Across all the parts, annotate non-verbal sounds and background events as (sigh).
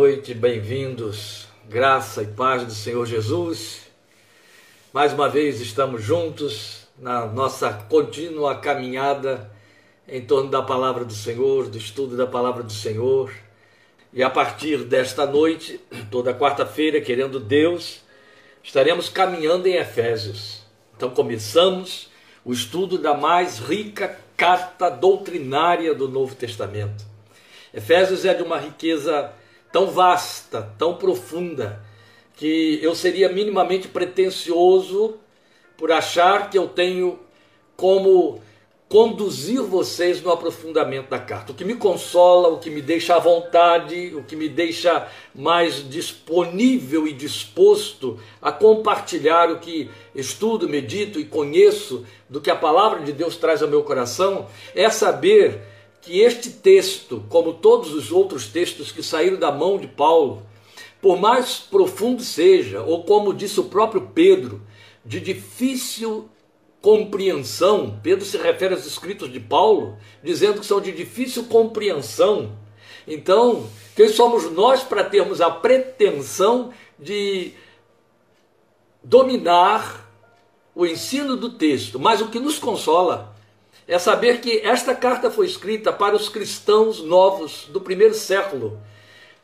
noite, bem-vindos. Graça e paz do Senhor Jesus. Mais uma vez estamos juntos na nossa contínua caminhada em torno da palavra do Senhor, do estudo da palavra do Senhor. E a partir desta noite, toda quarta-feira, querendo Deus, estaremos caminhando em Efésios. Então começamos o estudo da mais rica carta doutrinária do Novo Testamento. Efésios é de uma riqueza tão vasta, tão profunda, que eu seria minimamente pretensioso por achar que eu tenho como conduzir vocês no aprofundamento da carta. O que me consola, o que me deixa à vontade, o que me deixa mais disponível e disposto a compartilhar o que estudo, medito e conheço do que a palavra de Deus traz ao meu coração, é saber que este texto, como todos os outros textos que saíram da mão de Paulo, por mais profundo seja, ou como disse o próprio Pedro, de difícil compreensão, Pedro se refere aos escritos de Paulo, dizendo que são de difícil compreensão. Então, quem somos nós para termos a pretensão de dominar o ensino do texto? Mas o que nos consola é saber que esta carta foi escrita para os cristãos novos do primeiro século,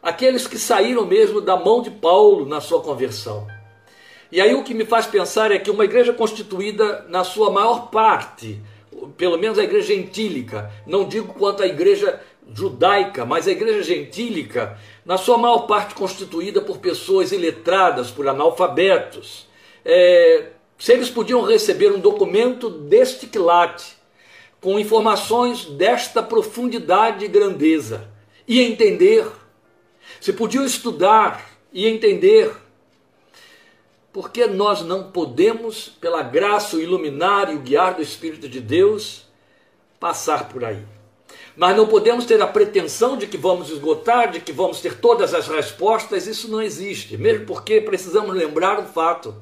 aqueles que saíram mesmo da mão de Paulo na sua conversão. E aí o que me faz pensar é que uma igreja constituída na sua maior parte, pelo menos a igreja gentílica, não digo quanto à igreja judaica, mas a igreja gentílica, na sua maior parte constituída por pessoas iletradas, por analfabetos, é, se eles podiam receber um documento deste quilate, com informações desta profundidade e grandeza e entender. Se podiam estudar e entender. Porque nós não podemos, pela graça, o iluminar e o guiar do Espírito de Deus, passar por aí. Mas não podemos ter a pretensão de que vamos esgotar, de que vamos ter todas as respostas, isso não existe. Mesmo porque precisamos lembrar o fato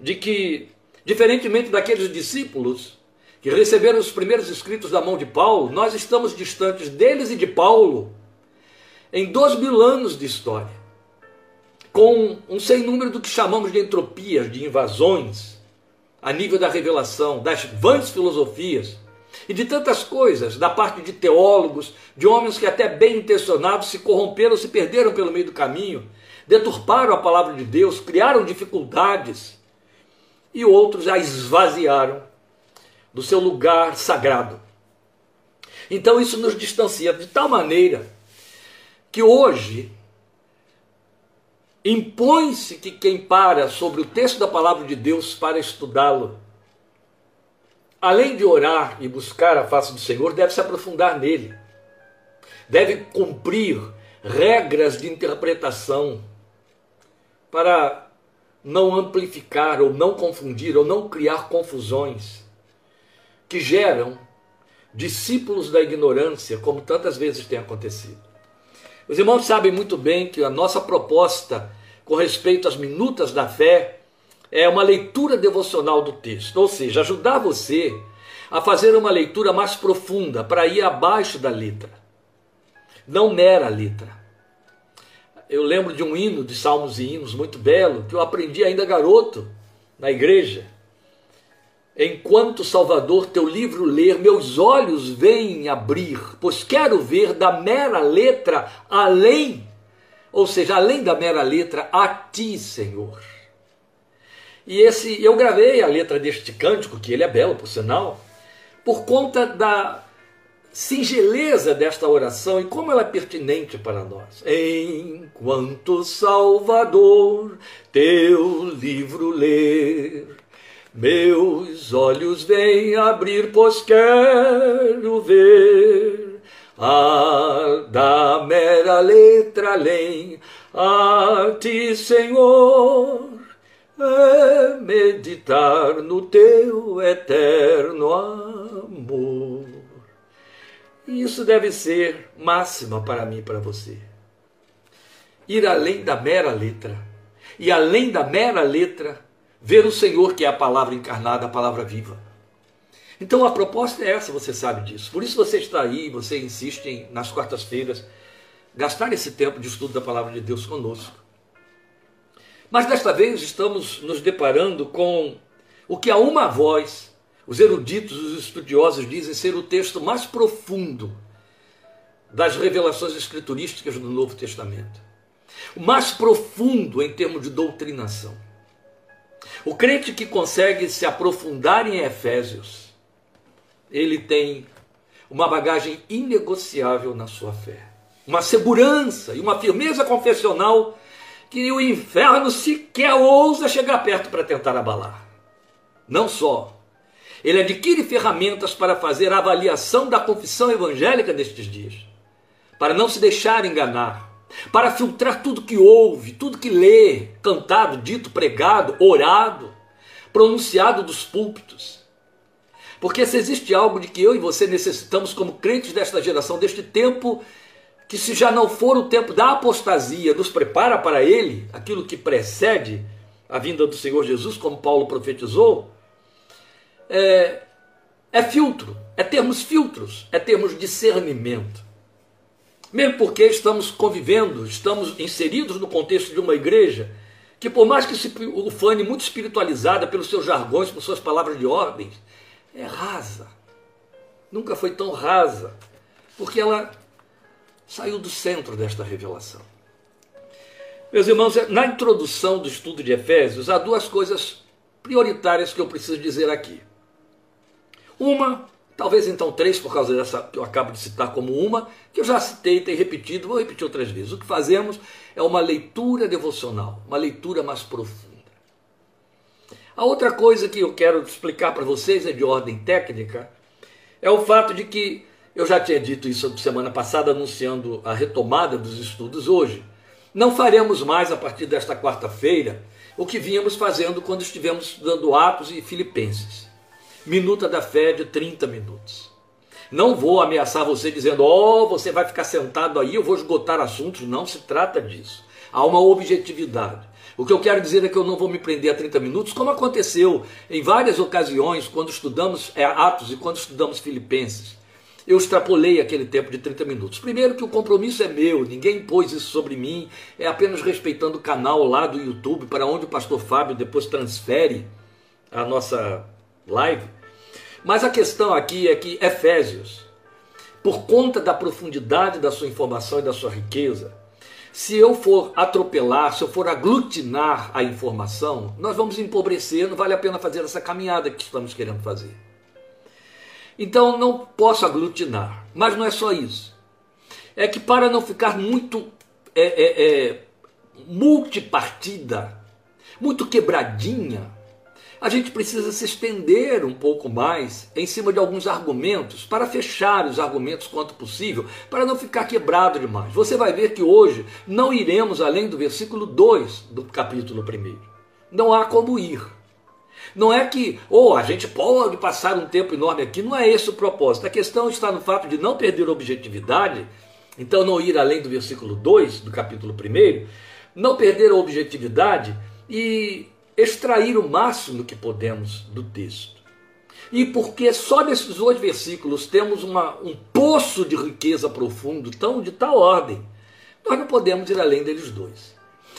de que, diferentemente daqueles discípulos que receberam os primeiros escritos da mão de Paulo, nós estamos distantes deles e de Paulo em dois mil anos de história, com um sem número do que chamamos de entropias, de invasões, a nível da revelação, das vãs filosofias e de tantas coisas, da parte de teólogos, de homens que até bem intencionados se corromperam, se perderam pelo meio do caminho, deturparam a palavra de Deus, criaram dificuldades e outros a esvaziaram do seu lugar sagrado. Então isso nos distancia de tal maneira que hoje impõe-se que quem para sobre o texto da palavra de Deus para estudá-lo, além de orar e buscar a face do Senhor, deve se aprofundar nele. Deve cumprir regras de interpretação para não amplificar ou não confundir ou não criar confusões que geram discípulos da ignorância, como tantas vezes tem acontecido. Os irmãos sabem muito bem que a nossa proposta com respeito às minutas da fé é uma leitura devocional do texto, ou seja, ajudar você a fazer uma leitura mais profunda para ir abaixo da letra, não mera letra. Eu lembro de um hino de salmos e hinos muito belo que eu aprendi ainda garoto na igreja Enquanto Salvador teu livro ler, meus olhos vêm abrir, pois quero ver da mera letra além, ou seja, além da mera letra, a ti, Senhor. E esse, eu gravei a letra deste cântico, que ele é belo, por sinal, por conta da singeleza desta oração e como ela é pertinente para nós. Enquanto Salvador teu livro ler, meus olhos vêm abrir, pois quero ver a da mera letra além a ti, Senhor, é meditar no teu eterno amor. Isso deve ser máxima para mim e para você. Ir além da mera letra. E além da mera letra, ver o Senhor, que é a palavra encarnada, a palavra viva. Então a proposta é essa, você sabe disso. Por isso você está aí, você insiste em, nas quartas-feiras, gastar esse tempo de estudo da palavra de Deus conosco. Mas desta vez estamos nos deparando com o que a uma voz, os eruditos, os estudiosos dizem ser o texto mais profundo das revelações escriturísticas do Novo Testamento. O mais profundo em termos de doutrinação. O crente que consegue se aprofundar em Efésios, ele tem uma bagagem inegociável na sua fé, uma segurança e uma firmeza confessional que o inferno sequer ousa chegar perto para tentar abalar. Não só, ele adquire ferramentas para fazer a avaliação da confissão evangélica destes dias, para não se deixar enganar, para filtrar tudo que ouve, tudo que lê, cantado, dito, pregado, orado, pronunciado dos púlpitos. Porque se existe algo de que eu e você necessitamos como crentes desta geração, deste tempo que se já não for o tempo da apostasia, nos prepara para ele, aquilo que precede a vinda do Senhor Jesus, como Paulo profetizou, é, é filtro, é termos filtros, é termos discernimento. Mesmo porque estamos convivendo, estamos inseridos no contexto de uma igreja que, por mais que se ufane muito espiritualizada pelos seus jargões, por suas palavras de ordens, é rasa. Nunca foi tão rasa, porque ela saiu do centro desta revelação. Meus irmãos, na introdução do estudo de Efésios, há duas coisas prioritárias que eu preciso dizer aqui. Uma, talvez então três, por causa dessa que eu acabo de citar como uma, que eu já citei tenho repetido, vou repetir outras vezes. O que fazemos é uma leitura devocional, uma leitura mais profunda. A outra coisa que eu quero explicar para vocês é de ordem técnica, é o fato de que eu já tinha dito isso semana passada, anunciando a retomada dos estudos hoje. Não faremos mais, a partir desta quarta-feira, o que vínhamos fazendo quando estivemos estudando Atos e Filipenses. Minuta da fé de 30 minutos. Não vou ameaçar você dizendo, ó, oh, você vai ficar sentado aí, eu vou esgotar assuntos. Não se trata disso. Há uma objetividade. O que eu quero dizer é que eu não vou me prender a 30 minutos, como aconteceu em várias ocasiões quando estudamos é, Atos e quando estudamos Filipenses eu extrapolei aquele tempo de 30 minutos. Primeiro que o compromisso é meu, ninguém impôs isso sobre mim, é apenas respeitando o canal lá do YouTube, para onde o pastor Fábio depois transfere a nossa live. Mas a questão aqui é que Efésios, por conta da profundidade da sua informação e da sua riqueza, se eu for atropelar, se eu for aglutinar a informação, nós vamos empobrecer, não vale a pena fazer essa caminhada que estamos querendo fazer. Então não posso aglutinar. Mas não é só isso. É que para não ficar muito é, é, é, multipartida, muito quebradinha, a gente precisa se estender um pouco mais em cima de alguns argumentos, para fechar os argumentos quanto possível, para não ficar quebrado demais. Você vai ver que hoje não iremos além do versículo 2 do capítulo 1. Não há como ir. Não é que, ou oh, a gente pode passar um tempo enorme aqui, não é esse o propósito. A questão está no fato de não perder objetividade, então não ir além do versículo 2 do capítulo 1, não perder a objetividade e extrair o máximo que podemos do texto. E porque só nesses dois versículos temos uma, um poço de riqueza profundo, tão de tal ordem, nós não podemos ir além deles dois.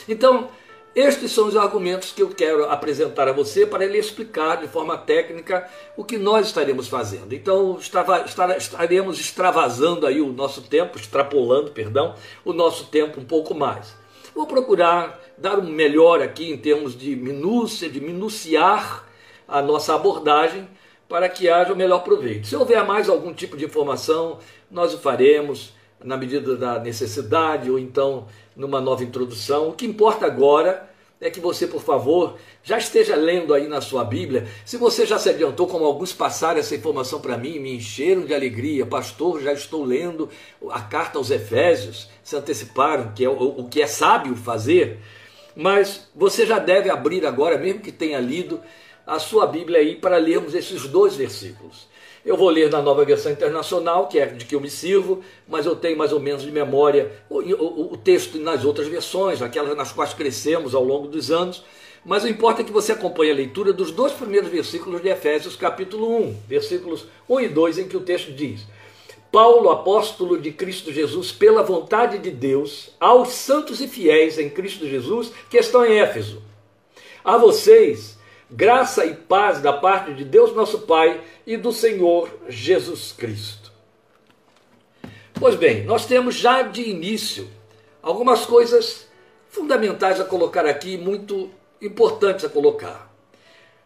Então, estes são os argumentos que eu quero apresentar a você para ele explicar de forma técnica o que nós estaremos fazendo. Então, estaremos extravasando aí o nosso tempo, extrapolando, perdão, o nosso tempo um pouco mais. Vou procurar dar um melhor aqui em termos de minúcia, de minuciar a nossa abordagem para que haja o melhor proveito. Se houver mais algum tipo de informação, nós o faremos na medida da necessidade ou então numa nova introdução. O que importa agora é que você, por favor, já esteja lendo aí na sua Bíblia. Se você já se adiantou, como alguns passaram essa informação para mim, me encheram de alegria, pastor, já estou lendo a carta aos Efésios, se anteciparam, que é o, o que é sábio fazer. Mas você já deve abrir agora, mesmo que tenha lido, a sua Bíblia aí para lermos esses dois versículos. Eu vou ler na nova versão internacional, que é de que eu me sirvo, mas eu tenho mais ou menos de memória o, o, o texto nas outras versões, aquelas nas quais crescemos ao longo dos anos. Mas o importa é que você acompanhe a leitura dos dois primeiros versículos de Efésios, capítulo 1, versículos 1 e 2, em que o texto diz: Paulo, apóstolo de Cristo Jesus, pela vontade de Deus, aos santos e fiéis em Cristo Jesus que estão em Éfeso. A vocês, graça e paz da parte de Deus nosso Pai e do Senhor Jesus Cristo. Pois bem, nós temos já de início algumas coisas fundamentais a colocar aqui, muito importantes a colocar.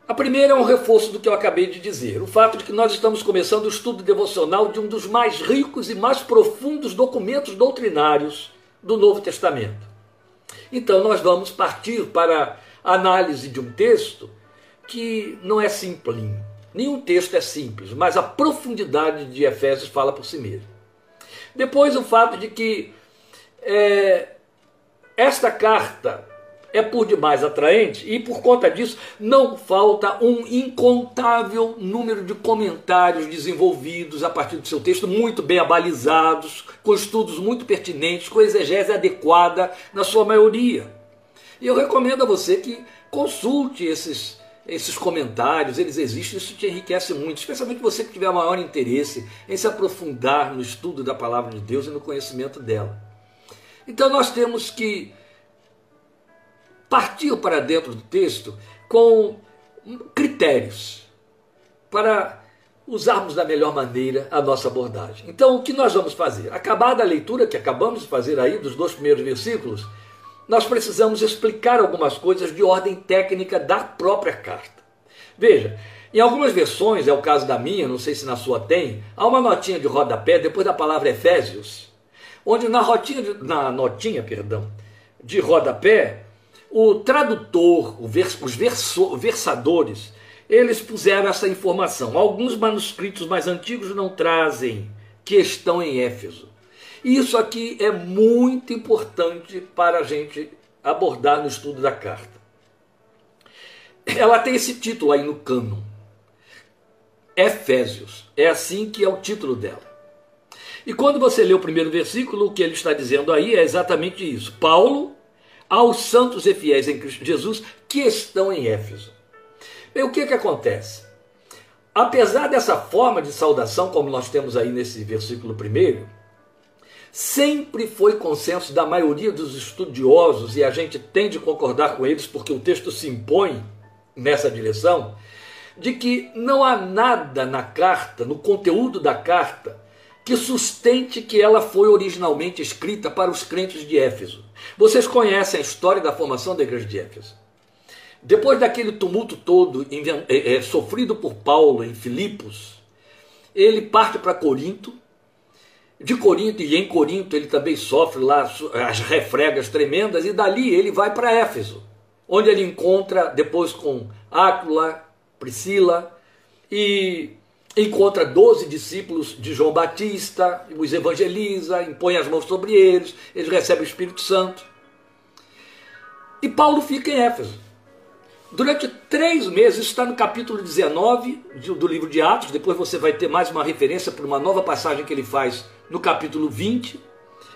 A primeira é um reforço do que eu acabei de dizer, o fato de que nós estamos começando o estudo devocional de um dos mais ricos e mais profundos documentos doutrinários do Novo Testamento. Então, nós vamos partir para a análise de um texto que não é simples. Nenhum texto é simples, mas a profundidade de Efésios fala por si mesmo. Depois, o fato de que é, esta carta é por demais atraente e por conta disso não falta um incontável número de comentários desenvolvidos a partir do seu texto, muito bem abalizados, com estudos muito pertinentes, com exegese adequada na sua maioria. E eu recomendo a você que consulte esses, esses comentários, eles existem, isso te enriquece muito, especialmente você que tiver maior interesse em se aprofundar no estudo da palavra de Deus e no conhecimento dela. Então nós temos que partiu para dentro do texto com critérios para usarmos da melhor maneira a nossa abordagem. Então, o que nós vamos fazer? Acabada a leitura que acabamos de fazer aí dos dois primeiros versículos, nós precisamos explicar algumas coisas de ordem técnica da própria carta. Veja, em algumas versões, é o caso da minha, não sei se na sua tem, há uma notinha de rodapé depois da palavra Efésios, onde na, rotinha de, na notinha perdão, de rodapé o tradutor, os versadores, eles puseram essa informação. Alguns manuscritos mais antigos não trazem que estão em Éfeso. Isso aqui é muito importante para a gente abordar no estudo da carta. Ela tem esse título aí no cânon. Efésios. É assim que é o título dela. E quando você lê o primeiro versículo, o que ele está dizendo aí é exatamente isso. Paulo, aos santos e fiéis em Cristo Jesus que estão em Éfeso. E o que, que acontece? Apesar dessa forma de saudação, como nós temos aí nesse versículo primeiro, sempre foi consenso da maioria dos estudiosos, e a gente tem de concordar com eles porque o texto se impõe nessa direção, de que não há nada na carta, no conteúdo da carta, que sustente que ela foi originalmente escrita para os crentes de Éfeso. Vocês conhecem a história da formação da igreja de Éfeso. Depois daquele tumulto todo é, é, sofrido por Paulo em Filipos, ele parte para Corinto. De Corinto e em Corinto ele também sofre lá as refregas tremendas e dali ele vai para Éfeso, onde ele encontra depois com Áquila, Priscila e encontra doze discípulos de João Batista, os evangeliza, impõe as mãos sobre eles, eles recebem o Espírito Santo. E Paulo fica em Éfeso. Durante três meses, isso está no capítulo 19 do livro de Atos, depois você vai ter mais uma referência para uma nova passagem que ele faz no capítulo 20.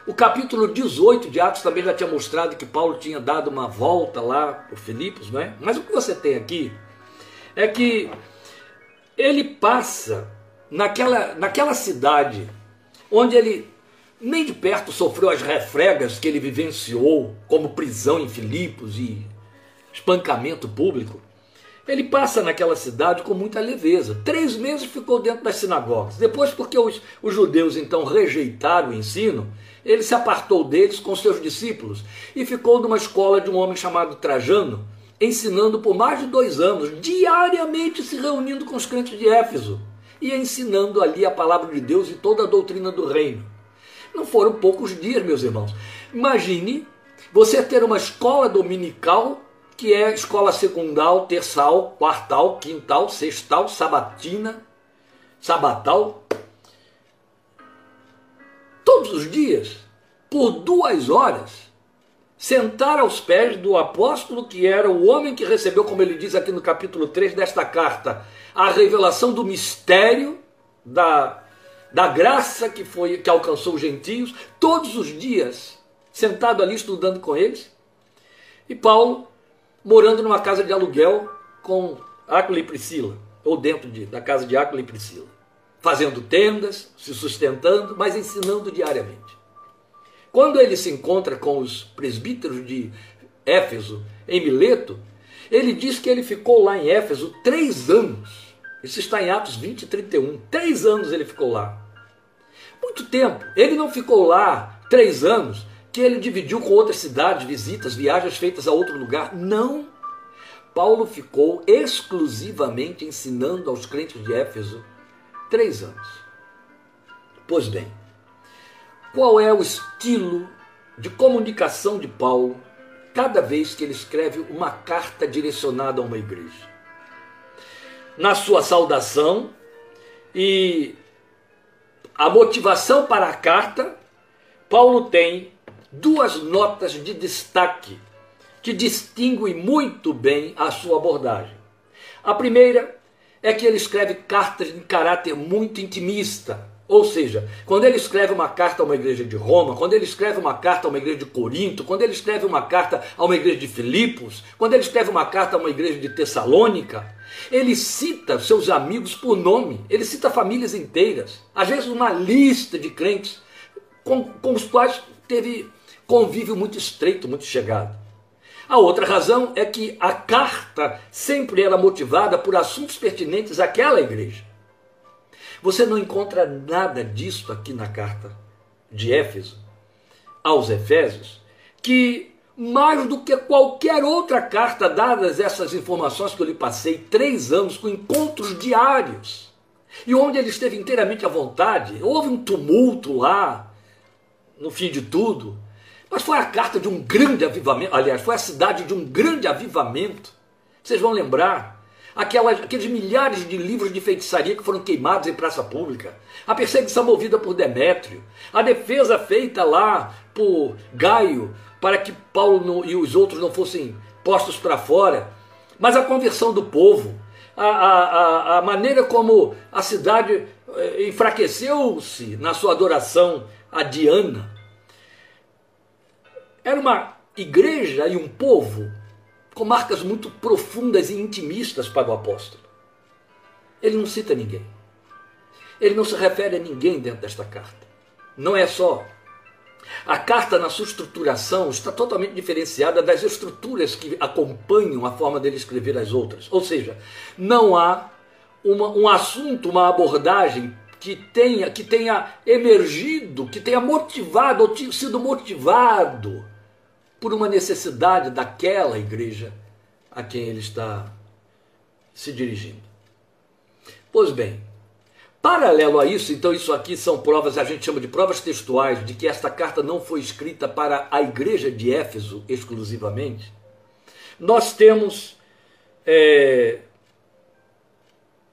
O capítulo 18 de Atos também já tinha mostrado que Paulo tinha dado uma volta lá por Filipos, não é? Mas o que você tem aqui é que ele passa naquela, naquela cidade onde ele nem de perto sofreu as refregas que ele vivenciou, como prisão em Filipos e espancamento público. Ele passa naquela cidade com muita leveza. Três meses ficou dentro das sinagogas. Depois, porque os, os judeus então rejeitaram o ensino, ele se apartou deles com seus discípulos e ficou numa escola de um homem chamado Trajano, ensinando por mais de dois anos, diariamente se reunindo com os crentes de Éfeso e ensinando ali a palavra de Deus e toda a doutrina do reino. Não foram poucos dias, meus irmãos. Imagine você ter uma escola dominical, que é escola secundal, terçal, quartal, quintal, sextal, sabatina, sabatal, todos os dias, por duas horas sentar aos pés do apóstolo, que era o homem que recebeu, como ele diz aqui no capítulo 3 desta carta, a revelação do mistério da, da graça que foi que alcançou os gentios, todos os dias, sentado ali estudando com eles. E Paulo morando numa casa de aluguel com Áquila e Priscila, ou dentro de, da casa de Áquila e Priscila. fazendo tendas, se sustentando, mas ensinando diariamente. Quando ele se encontra com os presbíteros de Éfeso, em Mileto, ele diz que ele ficou lá em Éfeso três anos. Isso está em Atos 20 e 31. Três anos ele ficou lá. Muito tempo. Ele não ficou lá três anos, que ele dividiu com outras cidades, visitas, viagens feitas a outro lugar. Não. Paulo ficou exclusivamente ensinando aos crentes de Éfeso três anos. Pois bem, qual é o estilo de comunicação de Paulo cada vez que ele escreve uma carta direcionada a uma igreja? Na sua saudação e a motivação para a carta, Paulo tem duas notas de destaque que distinguem muito bem a sua abordagem. A primeira é que ele escreve cartas de caráter muito intimista. Ou seja, quando ele escreve uma carta a uma igreja de Roma, quando ele escreve uma carta a uma igreja de Corinto, quando ele escreve uma carta a uma igreja de Filipos, quando ele escreve uma carta a uma igreja de Tessalônica, ele cita seus amigos por nome, ele cita famílias inteiras, às vezes uma lista de crentes com, com os quais teve convívio muito estreito, muito chegado. A outra razão é que a carta sempre era motivada por assuntos pertinentes àquela igreja. Você não encontra nada disso aqui na carta de Éfeso aos Efésios, que mais do que qualquer outra carta, dadas essas informações que eu lhe passei, três anos com encontros diários, e onde ele esteve inteiramente à vontade, houve um tumulto lá, no fim de tudo, mas foi a carta de um grande avivamento, aliás, foi a cidade de um grande avivamento. Vocês vão lembrar aquelas, aqueles milhares de livros de feitiçaria que foram queimados em praça pública, a perseguição movida por Demétrio, a defesa feita lá por Gaio para que Paulo não, e os outros não fossem postos para fora, mas a conversão do povo, a, a, a maneira como a cidade eh, enfraqueceu-se na sua adoração a Diana. Era uma igreja e um povo com marcas muito profundas e intimistas para o apóstolo. Ele não cita ninguém. Ele não se refere a ninguém dentro desta carta. Não é só. A carta, na sua estruturação, está totalmente diferenciada das estruturas que acompanham a forma dele escrever as outras. Ou seja, não há uma, um assunto, uma abordagem que tenha, que tenha emergido, que tenha motivado ou sido motivado por uma necessidade daquela igreja a quem ele está se dirigindo. Pois bem, paralelo a isso, então isso aqui são provas, a gente chama de provas textuais, de que esta carta não foi escrita para a igreja de Éfeso exclusivamente. Nós temos é,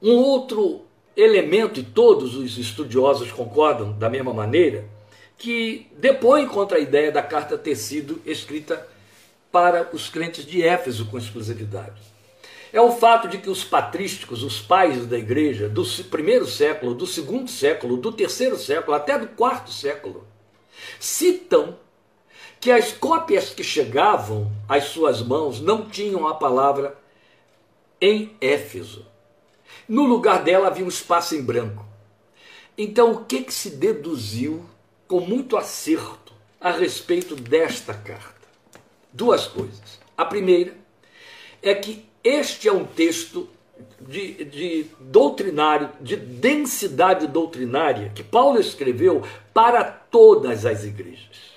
um outro elemento, e todos os estudiosos concordam da mesma maneira, que depõe contra a ideia da carta ter sido escrita para os crentes de Éfeso com exclusividade. É o fato de que os patrísticos, os pais da igreja, do primeiro século, do segundo século, do terceiro século, até do quarto século, citam que as cópias que chegavam às suas mãos não tinham a palavra em Éfeso. No lugar dela havia um espaço em branco. Então, o que, que se deduziu com muito acerto a respeito desta carta? Duas coisas. A primeira é que este é um texto de, de, doutrinário, de densidade doutrinária, que Paulo escreveu para todas as igrejas.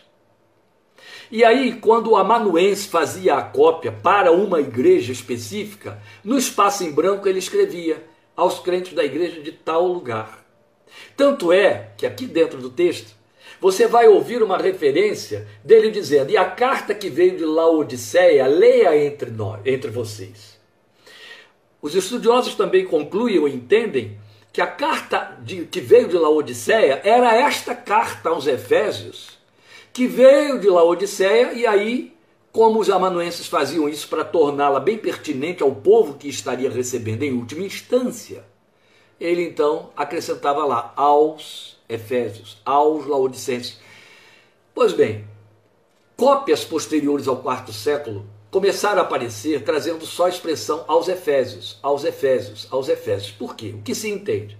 E aí, quando o amanuense fazia a cópia para uma igreja específica, no espaço em branco ele escrevia aos crentes da igreja de tal lugar. Tanto é que aqui dentro do texto, você vai ouvir uma referência dele dizendo: "E a carta que veio de Laodiceia, leia entre nós, entre vocês". Os estudiosos também concluem ou entendem que a carta de, que veio de Laodiceia era esta carta aos Efésios, que veio de Laodiceia e aí como os amanuenses faziam isso para torná-la bem pertinente ao povo que estaria recebendo em última instância, ele então acrescentava lá aos Efésios, aos Laodicenses. Pois bem, cópias posteriores ao quarto século começaram a aparecer trazendo só a expressão aos Efésios, aos Efésios, aos Efésios. Por quê? O que se entende?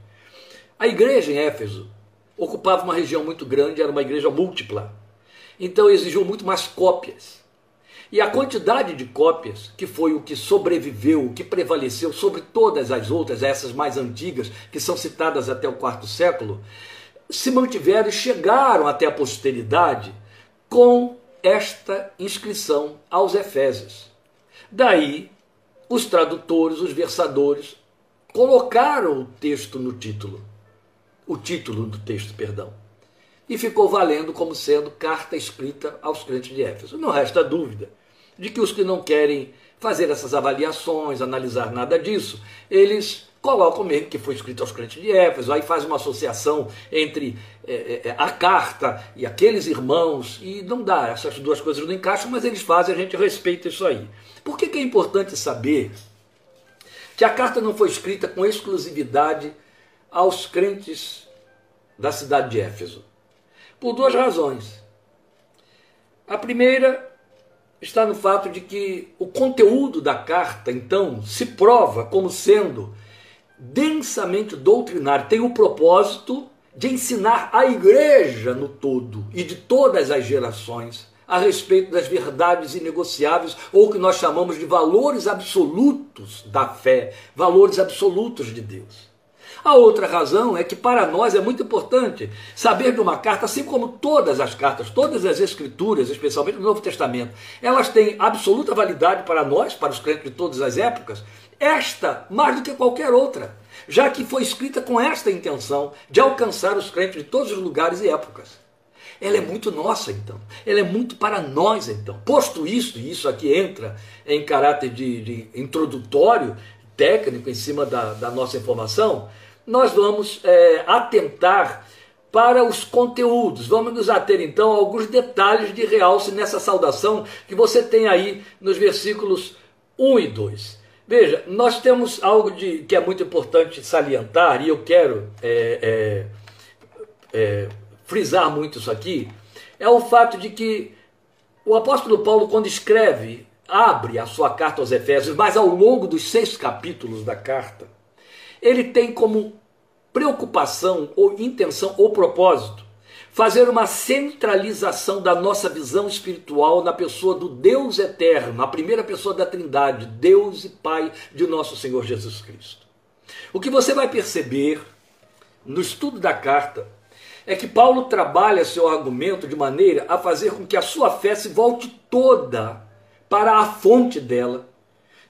A igreja em Éfeso ocupava uma região muito grande, era uma igreja múltipla. Então exigiu muito mais cópias. E a quantidade de cópias, que foi o que sobreviveu, o que prevaleceu sobre todas as outras, essas mais antigas, que são citadas até o quarto século, se mantiveram e chegaram até a posteridade com esta inscrição aos Efésios. Daí, os tradutores, os versadores, colocaram o texto no título, o título do texto, perdão e ficou valendo como sendo carta escrita aos crentes de Éfeso. Não resta dúvida de que os que não querem fazer essas avaliações, analisar nada disso, eles colocam mesmo que foi escrito aos crentes de Éfeso, aí faz uma associação entre é, é, a carta e aqueles irmãos, e não dá, essas duas coisas não encaixam, mas eles fazem, a gente respeita isso aí. Por que, que é importante saber que a carta não foi escrita com exclusividade aos crentes da cidade de Éfeso? Por duas razões. A primeira está no fato de que o conteúdo da carta, então, se prova como sendo densamente doutrinário, tem o propósito de ensinar a igreja no todo e de todas as gerações a respeito das verdades inegociáveis ou o que nós chamamos de valores absolutos da fé, valores absolutos de Deus. A outra razão é que para nós é muito importante saber de uma carta, assim como todas as cartas, todas as escrituras, especialmente no Novo Testamento, elas têm absoluta validade para nós, para os crentes de todas as épocas, esta mais do que qualquer outra, já que foi escrita com esta intenção de alcançar os crentes de todos os lugares e épocas. Ela é muito nossa, então. Ela é muito para nós, então. Posto isso, e isso aqui entra em caráter de, de introdutório, técnico, em cima da, da nossa informação, nós vamos é, atentar para os conteúdos. Vamos nos ater então a alguns detalhes de realce nessa saudação que você tem aí nos versículos 1 e 2. Veja, nós temos algo de, que é muito importante salientar, e eu quero é, é, é, frisar muito isso aqui, é o fato de que o apóstolo Paulo, quando escreve, abre a sua carta aos Efésios, mas ao longo dos seis capítulos da carta, ele tem como preocupação ou intenção ou propósito fazer uma centralização da nossa visão espiritual na pessoa do Deus eterno, a primeira pessoa da Trindade, Deus e Pai de nosso Senhor Jesus Cristo. O que você vai perceber no estudo da carta é que Paulo trabalha seu argumento de maneira a fazer com que a sua fé se volte toda para a fonte dela,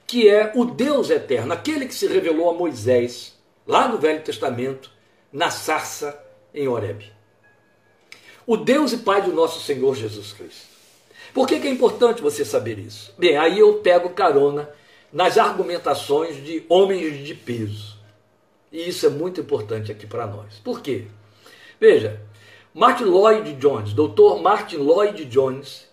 que é o Deus eterno, aquele que se revelou a Moisés lá no Velho Testamento, na sarça em Horeb. O Deus e Pai do nosso Senhor Jesus Cristo. Por que, que é importante você saber isso? Bem, aí eu pego carona nas argumentações de homens de peso. E isso é muito importante aqui para nós. Por quê? Veja, Martin Lloyd Jones, doutor Martin Lloyd Jones,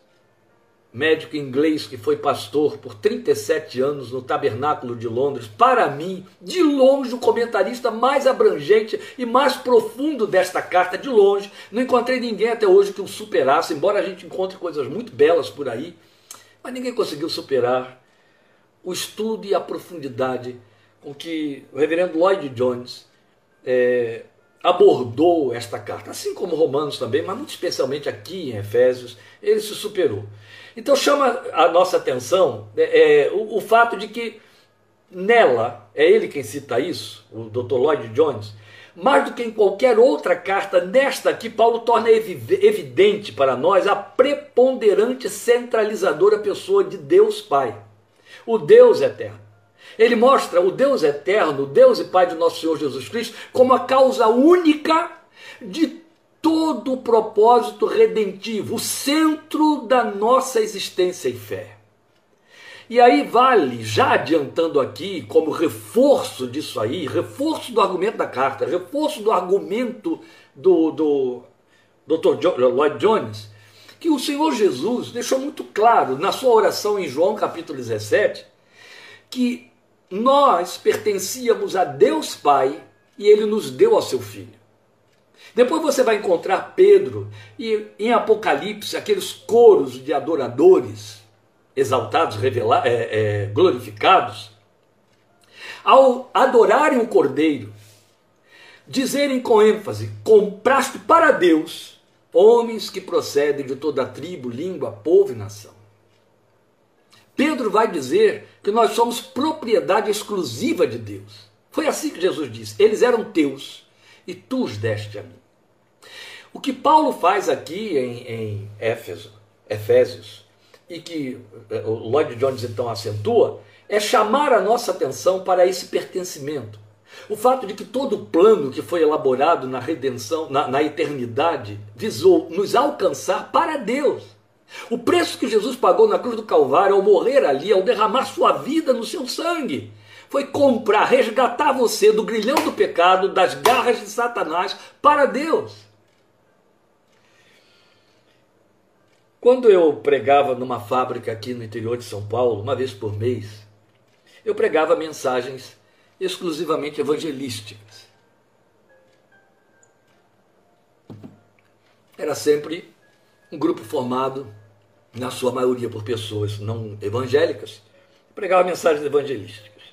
médico inglês que foi pastor por 37 anos no Tabernáculo de Londres, para mim, de longe, o comentarista mais abrangente e mais profundo desta carta, de longe. Não encontrei ninguém até hoje que o superasse, embora a gente encontre coisas muito belas por aí, mas ninguém conseguiu superar o estudo e a profundidade com que o reverendo Lloyd Jones é, abordou esta carta, assim como Romanos também, mas muito especialmente aqui em Efésios, ele se superou. Então chama a nossa atenção é, é, o, o, fato de que nela, é ele quem cita isso, o Dr. Lloyd Jones, mais do que em qualquer outra carta, nesta aqui, Paulo torna evidente para nós a preponderante centralizadora pessoa de Deus Pai, o Deus eterno. Ele mostra o Deus eterno, o Deus e Pai de nosso Senhor Jesus Cristo, como a causa única de todo o propósito redentivo, o centro da nossa existência e fé. E aí vale, já adiantando aqui, como reforço disso aí, reforço do argumento da carta, reforço do argumento do, do Dr. Lloyd Jones, que o Senhor Jesus deixou muito claro na sua oração em João capítulo 17, que nós pertencíamos a Deus Pai e ele nos deu ao seu Filho. Depois você vai encontrar Pedro e em Apocalipse aqueles coros de adoradores exaltados, revelados, é, é, glorificados, ao adorarem o Cordeiro, dizerem com ênfase: compraste para Deus homens que procedem de toda tribo, língua, povo e nação. Pedro vai dizer que nós somos propriedade exclusiva de Deus. Foi assim que Jesus disse: eles eram teus e tu os deste a mim. O que Paulo faz aqui em, em Éfeso, Efésios, e que eh, o Lloyd Jones então acentua, é chamar a nossa atenção para esse pertencimento. O fato de que todo o plano que foi elaborado na redenção, na, na eternidade, visou nos alcançar para Deus. O preço que Jesus pagou na cruz do Calvário ao morrer ali, ao derramar sua vida no seu sangue, foi comprar, resgatar você do grilhão do pecado, das garras de Satanás para Deus. Quando eu pregava numa fábrica aqui no interior de São Paulo, uma vez por mês, eu pregava mensagens exclusivamente evangelísticas. Era sempre um grupo formado, na sua maioria, por pessoas não evangélicas, pregava mensagens evangelísticas.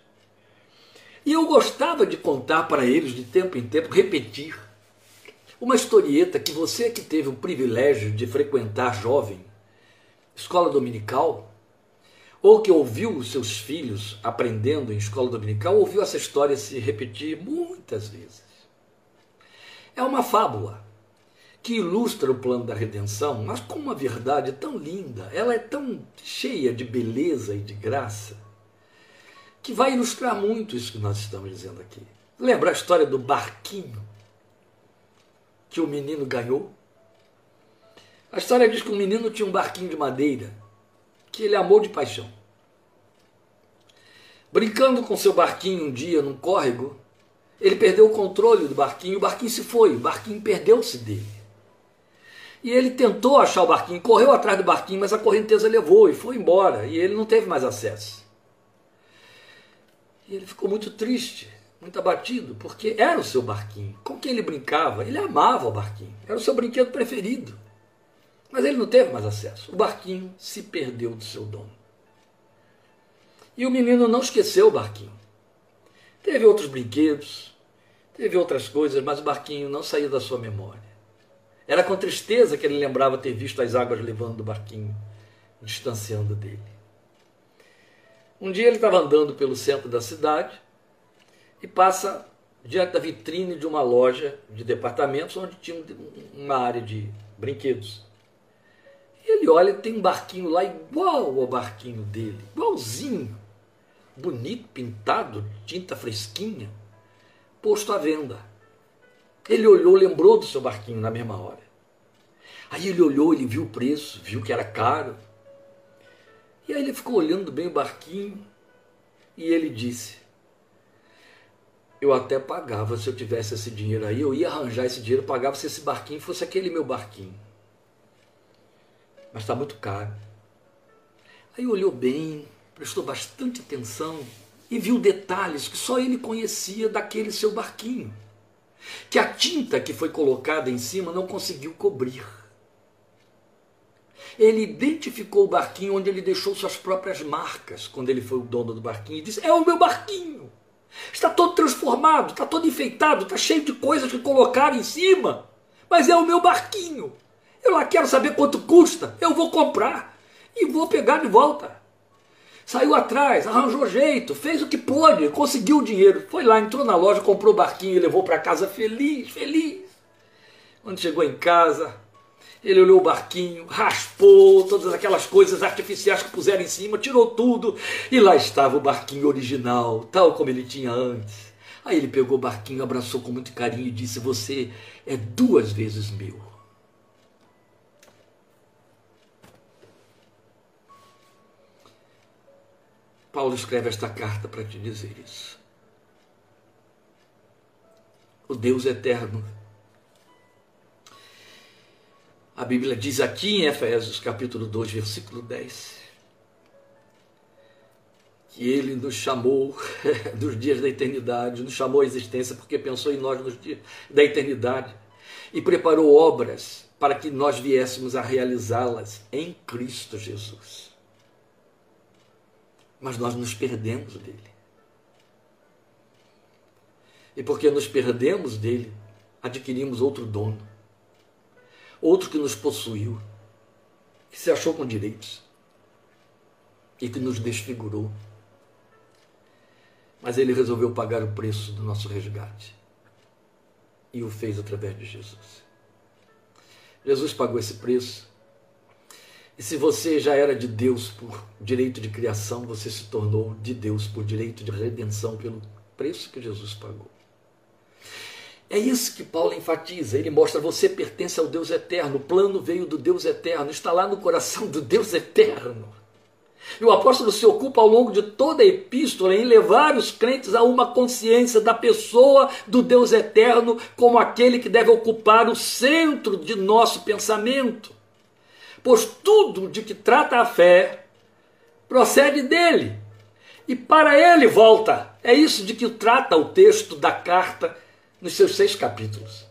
E eu gostava de contar para eles, de tempo em tempo, repetir uma historieta que você que teve o privilégio de frequentar jovem, escola dominical, ou que ouviu os seus filhos aprendendo em escola dominical, ouviu essa história se repetir muitas vezes. É uma fábula que ilustra o plano da redenção, mas com uma verdade tão linda, ela é tão cheia de beleza e de graça, que vai ilustrar muito isso que nós estamos dizendo aqui. Lembra a história do barquinho que o menino ganhou? A história diz que o menino tinha um barquinho de madeira que ele amou de paixão. Brincando com seu barquinho um dia num córrego, ele perdeu o controle do barquinho, o barquinho se foi, o barquinho perdeu-se dele. E ele tentou achar o barquinho, correu atrás do barquinho, mas a correnteza levou e foi embora, e ele não teve mais acesso. E ele ficou muito triste, muito abatido, porque era o seu barquinho. Com quem ele brincava, ele amava o barquinho, era o seu brinquedo preferido. Mas ele não teve mais acesso. O barquinho se perdeu do seu dono. E o menino não esqueceu o barquinho. Teve outros brinquedos, teve outras coisas, mas o barquinho não saiu da sua memória. Era com tristeza que ele lembrava ter visto as águas levando o barquinho, distanciando dele. Um dia ele estava andando pelo centro da cidade e passa diante da vitrine de uma loja de departamentos onde tinha uma área de brinquedos. Ele olha tem um barquinho lá igual ao barquinho dele, igualzinho, bonito, pintado, tinta fresquinha, posto à venda. Ele olhou, lembrou do seu barquinho na mesma hora. Aí ele olhou, ele viu o preço, viu que era caro. E aí ele ficou olhando bem o barquinho e ele disse: eu até pagava se eu tivesse esse dinheiro aí, eu ia arranjar esse dinheiro, pagava se esse barquinho fosse aquele meu barquinho. Mas está muito caro. Aí olhou bem, prestou bastante atenção e viu detalhes que só ele conhecia daquele seu barquinho. Que a tinta que foi colocada em cima não conseguiu cobrir. Ele identificou o barquinho onde ele deixou suas próprias marcas quando ele foi o dono do barquinho e disse: É o meu barquinho. Está todo transformado, está todo enfeitado, está cheio de coisas que colocaram em cima. Mas é o meu barquinho. Eu lá quero saber quanto custa. Eu vou comprar e vou pegar de volta. Saiu atrás, arranjou jeito, fez o que pôde, conseguiu o dinheiro. Foi lá, entrou na loja, comprou o barquinho e levou para casa feliz, feliz. Quando chegou em casa, ele olhou o barquinho, raspou todas aquelas coisas artificiais que puseram em cima, tirou tudo e lá estava o barquinho original, tal como ele tinha antes. Aí ele pegou o barquinho, abraçou com muito carinho e disse: Você é duas vezes meu. Paulo escreve esta carta para te dizer isso. O Deus eterno a Bíblia diz aqui em Efésios capítulo 2, versículo 10, que ele nos chamou (laughs) dos dias da eternidade, nos chamou à existência porque pensou em nós nos dias da eternidade e preparou obras para que nós viéssemos a realizá-las em Cristo Jesus. Mas nós nos perdemos dele. E porque nos perdemos dele, adquirimos outro dono, outro que nos possuiu, que se achou com direitos e que nos desfigurou. Mas ele resolveu pagar o preço do nosso resgate e o fez através de Jesus. Jesus pagou esse preço. E se você já era de Deus por direito de criação, você se tornou de Deus por direito de redenção pelo preço que Jesus pagou. É isso que Paulo enfatiza. Ele mostra: você pertence ao Deus eterno. O plano veio do Deus eterno, está lá no coração do Deus eterno. E o apóstolo se ocupa ao longo de toda a epístola em levar os crentes a uma consciência da pessoa do Deus eterno como aquele que deve ocupar o centro de nosso pensamento. Pois tudo de que trata a fé procede dele. E para ele volta. É isso de que trata o texto da carta nos seus seis capítulos.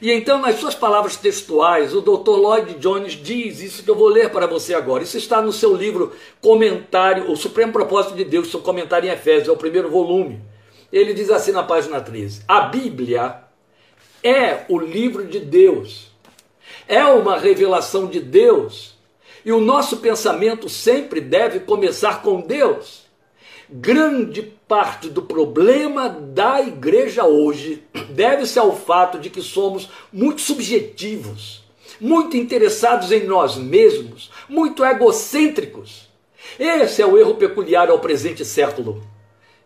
E então, nas suas palavras textuais, o Dr. Lloyd Jones diz isso que eu vou ler para você agora. Isso está no seu livro Comentário, O Supremo Propósito de Deus, seu comentário em Efésios, é o primeiro volume. Ele diz assim na página 13: A Bíblia é o livro de Deus, é uma revelação de Deus, e o nosso pensamento sempre deve começar com Deus. Grande parte do problema da igreja hoje deve-se ao fato de que somos muito subjetivos, muito interessados em nós mesmos, muito egocêntricos. Esse é o erro peculiar ao presente século.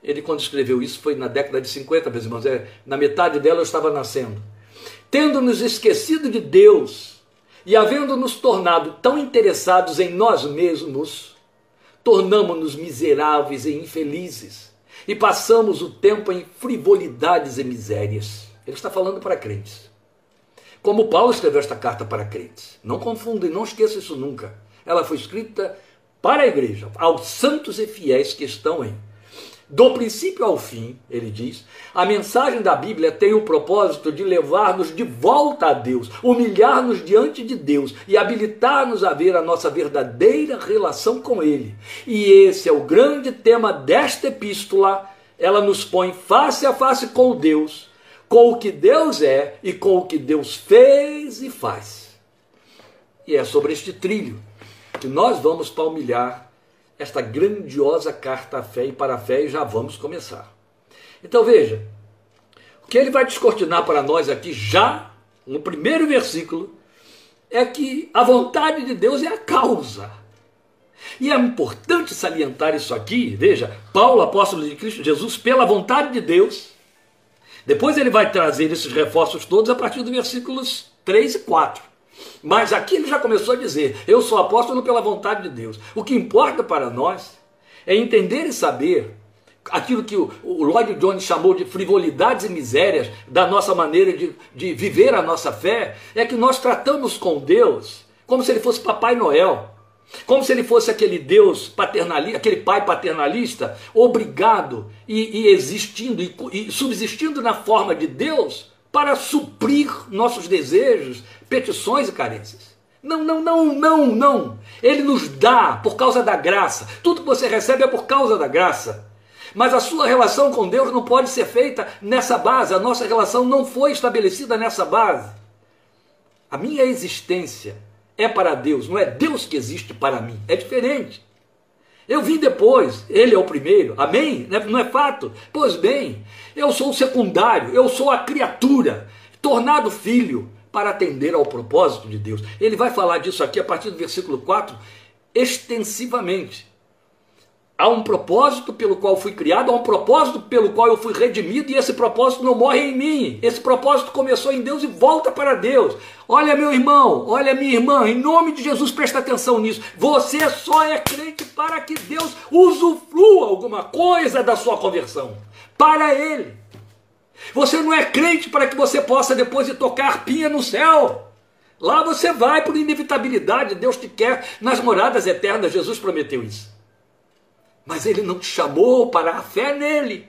Ele, quando escreveu isso, foi na década de 50, meus irmãos, é, na metade dela eu estava nascendo. Tendo nos esquecido de Deus e havendo nos tornado tão interessados em nós mesmos, tornamos-nos miseráveis e infelizes e passamos o tempo em frivolidades e misérias. Ele está falando para crentes. Como Paulo escreveu esta carta para crentes. Não confunda e não esqueça isso nunca. Ela foi escrita para a igreja, aos santos e fiéis que estão em do princípio ao fim, ele diz, a mensagem da Bíblia tem o propósito de levar-nos de volta a Deus, humilhar-nos diante de Deus e habilitar-nos a ver a nossa verdadeira relação com Ele. E esse é o grande tema desta epístola. Ela nos põe face a face com Deus, com o que Deus é e com o que Deus fez e faz. E é sobre este trilho que nós vamos palmilhar esta grandiosa carta à fé e para a fé e já vamos começar. Então veja, o que ele vai descortinar para nós aqui já no primeiro versículo é que a vontade de Deus é a causa. E é importante salientar isso aqui, veja, Paulo, apóstolo de Cristo Jesus, pela vontade de Deus. Depois ele vai trazer esses reforços todos a partir dos versículos 3 e 4. Mas aqui ele já começou a dizer: Eu sou apóstolo pela vontade de Deus. O que importa para nós é entender e saber aquilo que o, Lloyd Jones chamou de frivolidades e misérias da nossa maneira de, de viver a nossa fé, é que nós tratamos com Deus como se ele fosse Papai Noel. Como se ele fosse aquele Deus paternalista, aquele pai paternalista, obrigado e, e existindo e, e subsistindo na forma de Deus para suprir nossos desejos, petições e carências. Não, não, não, não, não. Ele nos dá por causa da graça. Tudo que você recebe é por causa da graça. Mas a sua relação com Deus não pode ser feita nessa base. A nossa relação não foi estabelecida nessa base. A minha existência é para Deus, não é Deus que existe para mim. É diferente. Eu vim depois, ele é o primeiro, amém? Não é fato? Pois bem, eu sou o secundário, eu sou a criatura, tornado filho para atender ao propósito de Deus. Ele vai falar disso aqui a partir do versículo 4 extensivamente. Há um propósito pelo qual fui criado, há um propósito pelo qual eu fui redimido, e esse propósito não morre em mim. Esse propósito começou em Deus e volta para Deus. Olha, meu irmão, olha, minha irmã, em nome de Jesus, presta atenção nisso. Você só é crente para que Deus usufrua alguma coisa da sua conversão. Para Ele. Você não é crente para que você possa depois de tocar pinha no céu. Lá você vai por inevitabilidade, Deus te quer nas moradas eternas, Jesus prometeu isso. Mas ele não te chamou para a fé nele,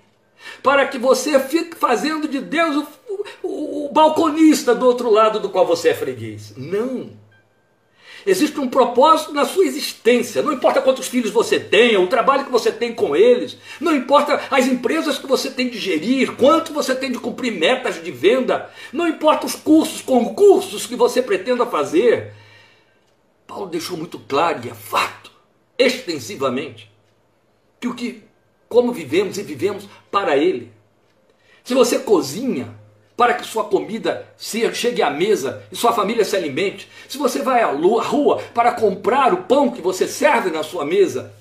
para que você fique fazendo de Deus o, o, o balconista do outro lado do qual você é freguês. Não. Existe um propósito na sua existência. Não importa quantos filhos você tenha, o trabalho que você tem com eles, não importa as empresas que você tem de gerir, quanto você tem de cumprir metas de venda, não importa os cursos, concursos que você pretenda fazer. Paulo deixou muito claro, e é fato, extensivamente, que o que como vivemos e vivemos para ele. Se você cozinha, para que sua comida chegue à mesa e sua família se alimente. Se você vai à rua para comprar o pão que você serve na sua mesa,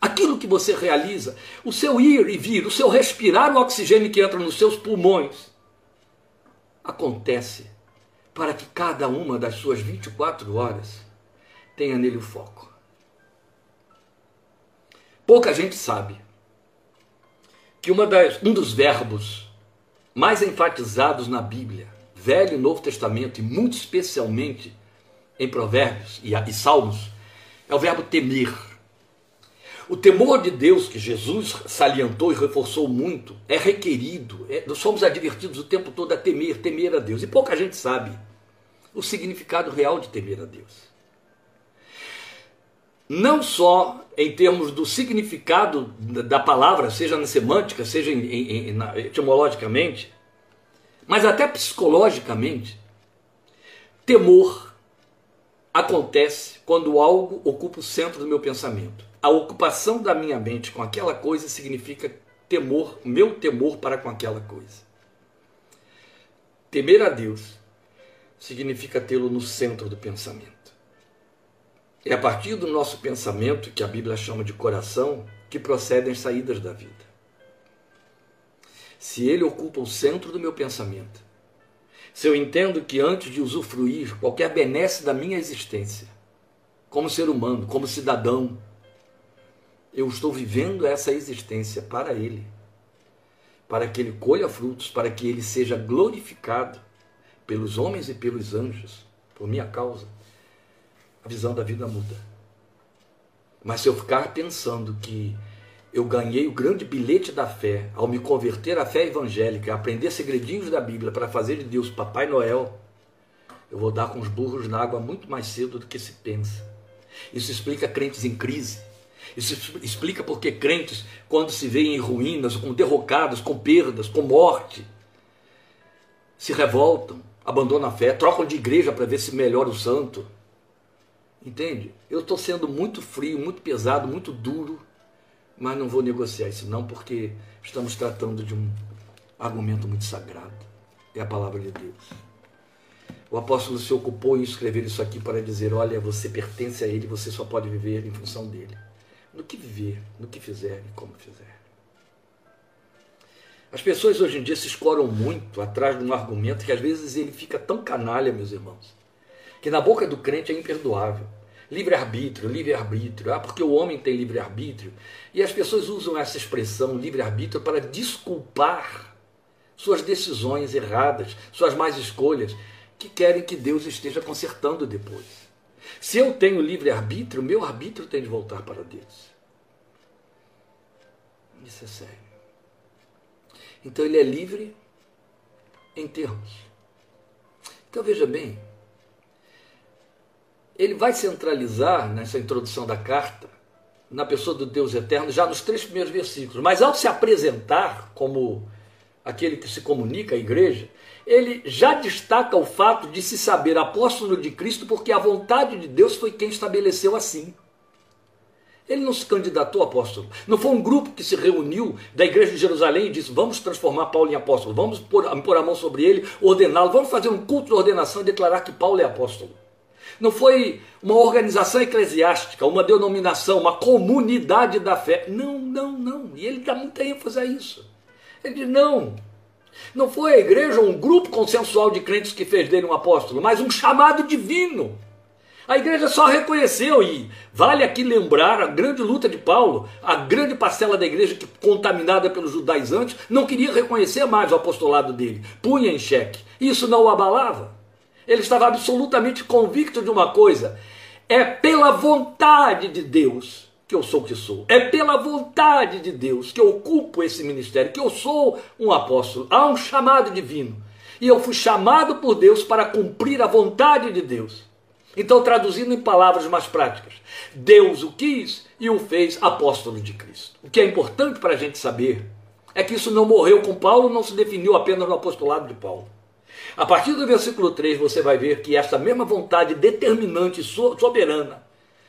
aquilo que você realiza, o seu ir e vir, o seu respirar o oxigênio que entra nos seus pulmões, acontece para que cada uma das suas 24 horas tenha nele o foco. Pouca gente sabe que das, um dos verbos mais enfatizados na Bíblia, Velho e Novo Testamento, e muito especialmente em Provérbios e, e Salmos, é o verbo temer. O temor de Deus, que Jesus salientou e reforçou muito, é requerido. É, nós somos advertidos o tempo todo a temer, temer a Deus. E pouca gente sabe o significado real de temer a Deus. Não só em termos do significado da palavra, seja na semântica, seja em, em, em, etimologicamente, mas até psicologicamente, temor acontece quando algo ocupa o centro do meu pensamento. A ocupação da minha mente com aquela coisa significa temor, meu temor para com aquela coisa. Temer a Deus significa tê-lo no centro do pensamento. É a partir do nosso pensamento, que a Bíblia chama de coração, que procedem as saídas da vida. Se ele ocupa o centro do meu pensamento, se eu entendo que antes de usufruir qualquer benesse da minha existência, como ser humano, como cidadão, eu estou vivendo essa existência para ele, para que ele colha frutos, para que ele seja glorificado pelos homens e pelos anjos, por minha causa a visão da vida muda. Mas se eu ficar pensando que eu ganhei o grande bilhete da fé ao me converter à fé evangélica, aprender segredinhos da Bíblia para fazer de Deus Papai Noel, eu vou dar com os burros na água muito mais cedo do que se pensa. Isso explica crentes em crise. Isso explica porque crentes, quando se veem em ruínas, com derrocados, com perdas, com morte, se revoltam, abandonam a fé, trocam de igreja para ver se melhora o santo. Entende? Eu estou sendo muito frio, muito pesado, muito duro, mas não vou negociar isso não, porque estamos tratando de um argumento muito sagrado. É a palavra de Deus. O apóstolo se ocupou em escrever isso aqui para dizer: olha, você pertence a Ele, você só pode viver em função dele. No que viver, no que fizer e como fizer. As pessoas hoje em dia se escoram muito atrás de um argumento que às vezes ele fica tão canalha, meus irmãos, que na boca do crente é imperdoável. Livre-arbítrio, livre-arbítrio. Ah, porque o homem tem livre-arbítrio. E as pessoas usam essa expressão livre-arbítrio para desculpar suas decisões erradas, suas más escolhas, que querem que Deus esteja consertando depois. Se eu tenho livre-arbítrio, meu arbítrio tem de voltar para Deus. Isso é sério. Então ele é livre em termos. Então veja bem, ele vai centralizar nessa introdução da carta na pessoa do Deus eterno já nos três primeiros versículos. Mas ao se apresentar como aquele que se comunica à igreja, ele já destaca o fato de se saber apóstolo de Cristo porque a vontade de Deus foi quem estabeleceu assim. Ele não se candidatou a apóstolo. Não foi um grupo que se reuniu da igreja de Jerusalém e disse: vamos transformar Paulo em apóstolo, vamos pôr, a mão sobre ele, ordená-lo, vamos fazer um culto de ordenação e declarar que Paulo é apóstolo. Não foi uma organização eclesiástica, uma denominação, uma comunidade da fé. Não, não, não. E ele dá muita ênfase a isso. Ele diz: não. Não foi a igreja um grupo consensual de crentes que fez dele um apóstolo, mas um chamado divino. A igreja só reconheceu, e vale aqui lembrar a grande luta de Paulo, a grande parcela da igreja que, contaminada pelos judaizantes, não queria reconhecer mais o apostolado dele, punha em xeque. Isso não o abalava. Ele estava absolutamente convicto de uma coisa: é pela vontade de Deus que eu sou o que sou. É pela vontade de Deus que eu ocupo esse ministério, que eu sou um apóstolo. Há um chamado divino. E eu fui chamado por Deus para cumprir a vontade de Deus. Então, traduzindo em palavras mais práticas, Deus o quis e o fez apóstolo de Cristo. O que é importante para a gente saber é que isso não morreu com Paulo, não se definiu apenas no apostolado de Paulo. A partir do versículo 3, você vai ver que essa mesma vontade determinante soberana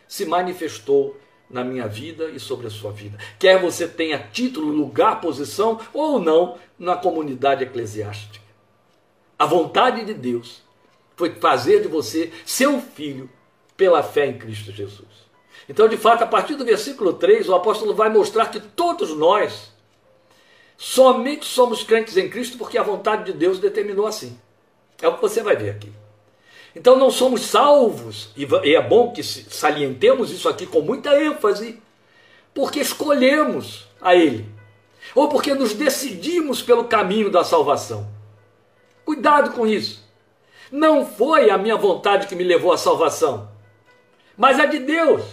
se manifestou na minha vida e sobre a sua vida. Quer você tenha título, lugar, posição ou não na comunidade eclesiástica. A vontade de Deus foi fazer de você seu filho pela fé em Cristo Jesus. Então, de fato, a partir do versículo 3, o apóstolo vai mostrar que todos nós somente somos crentes em Cristo porque a vontade de Deus determinou assim. É o que você vai ver aqui. Então não somos salvos, e é bom que salientemos isso aqui com muita ênfase, porque escolhemos a Ele, ou porque nos decidimos pelo caminho da salvação. Cuidado com isso. Não foi a minha vontade que me levou à salvação, mas a de Deus.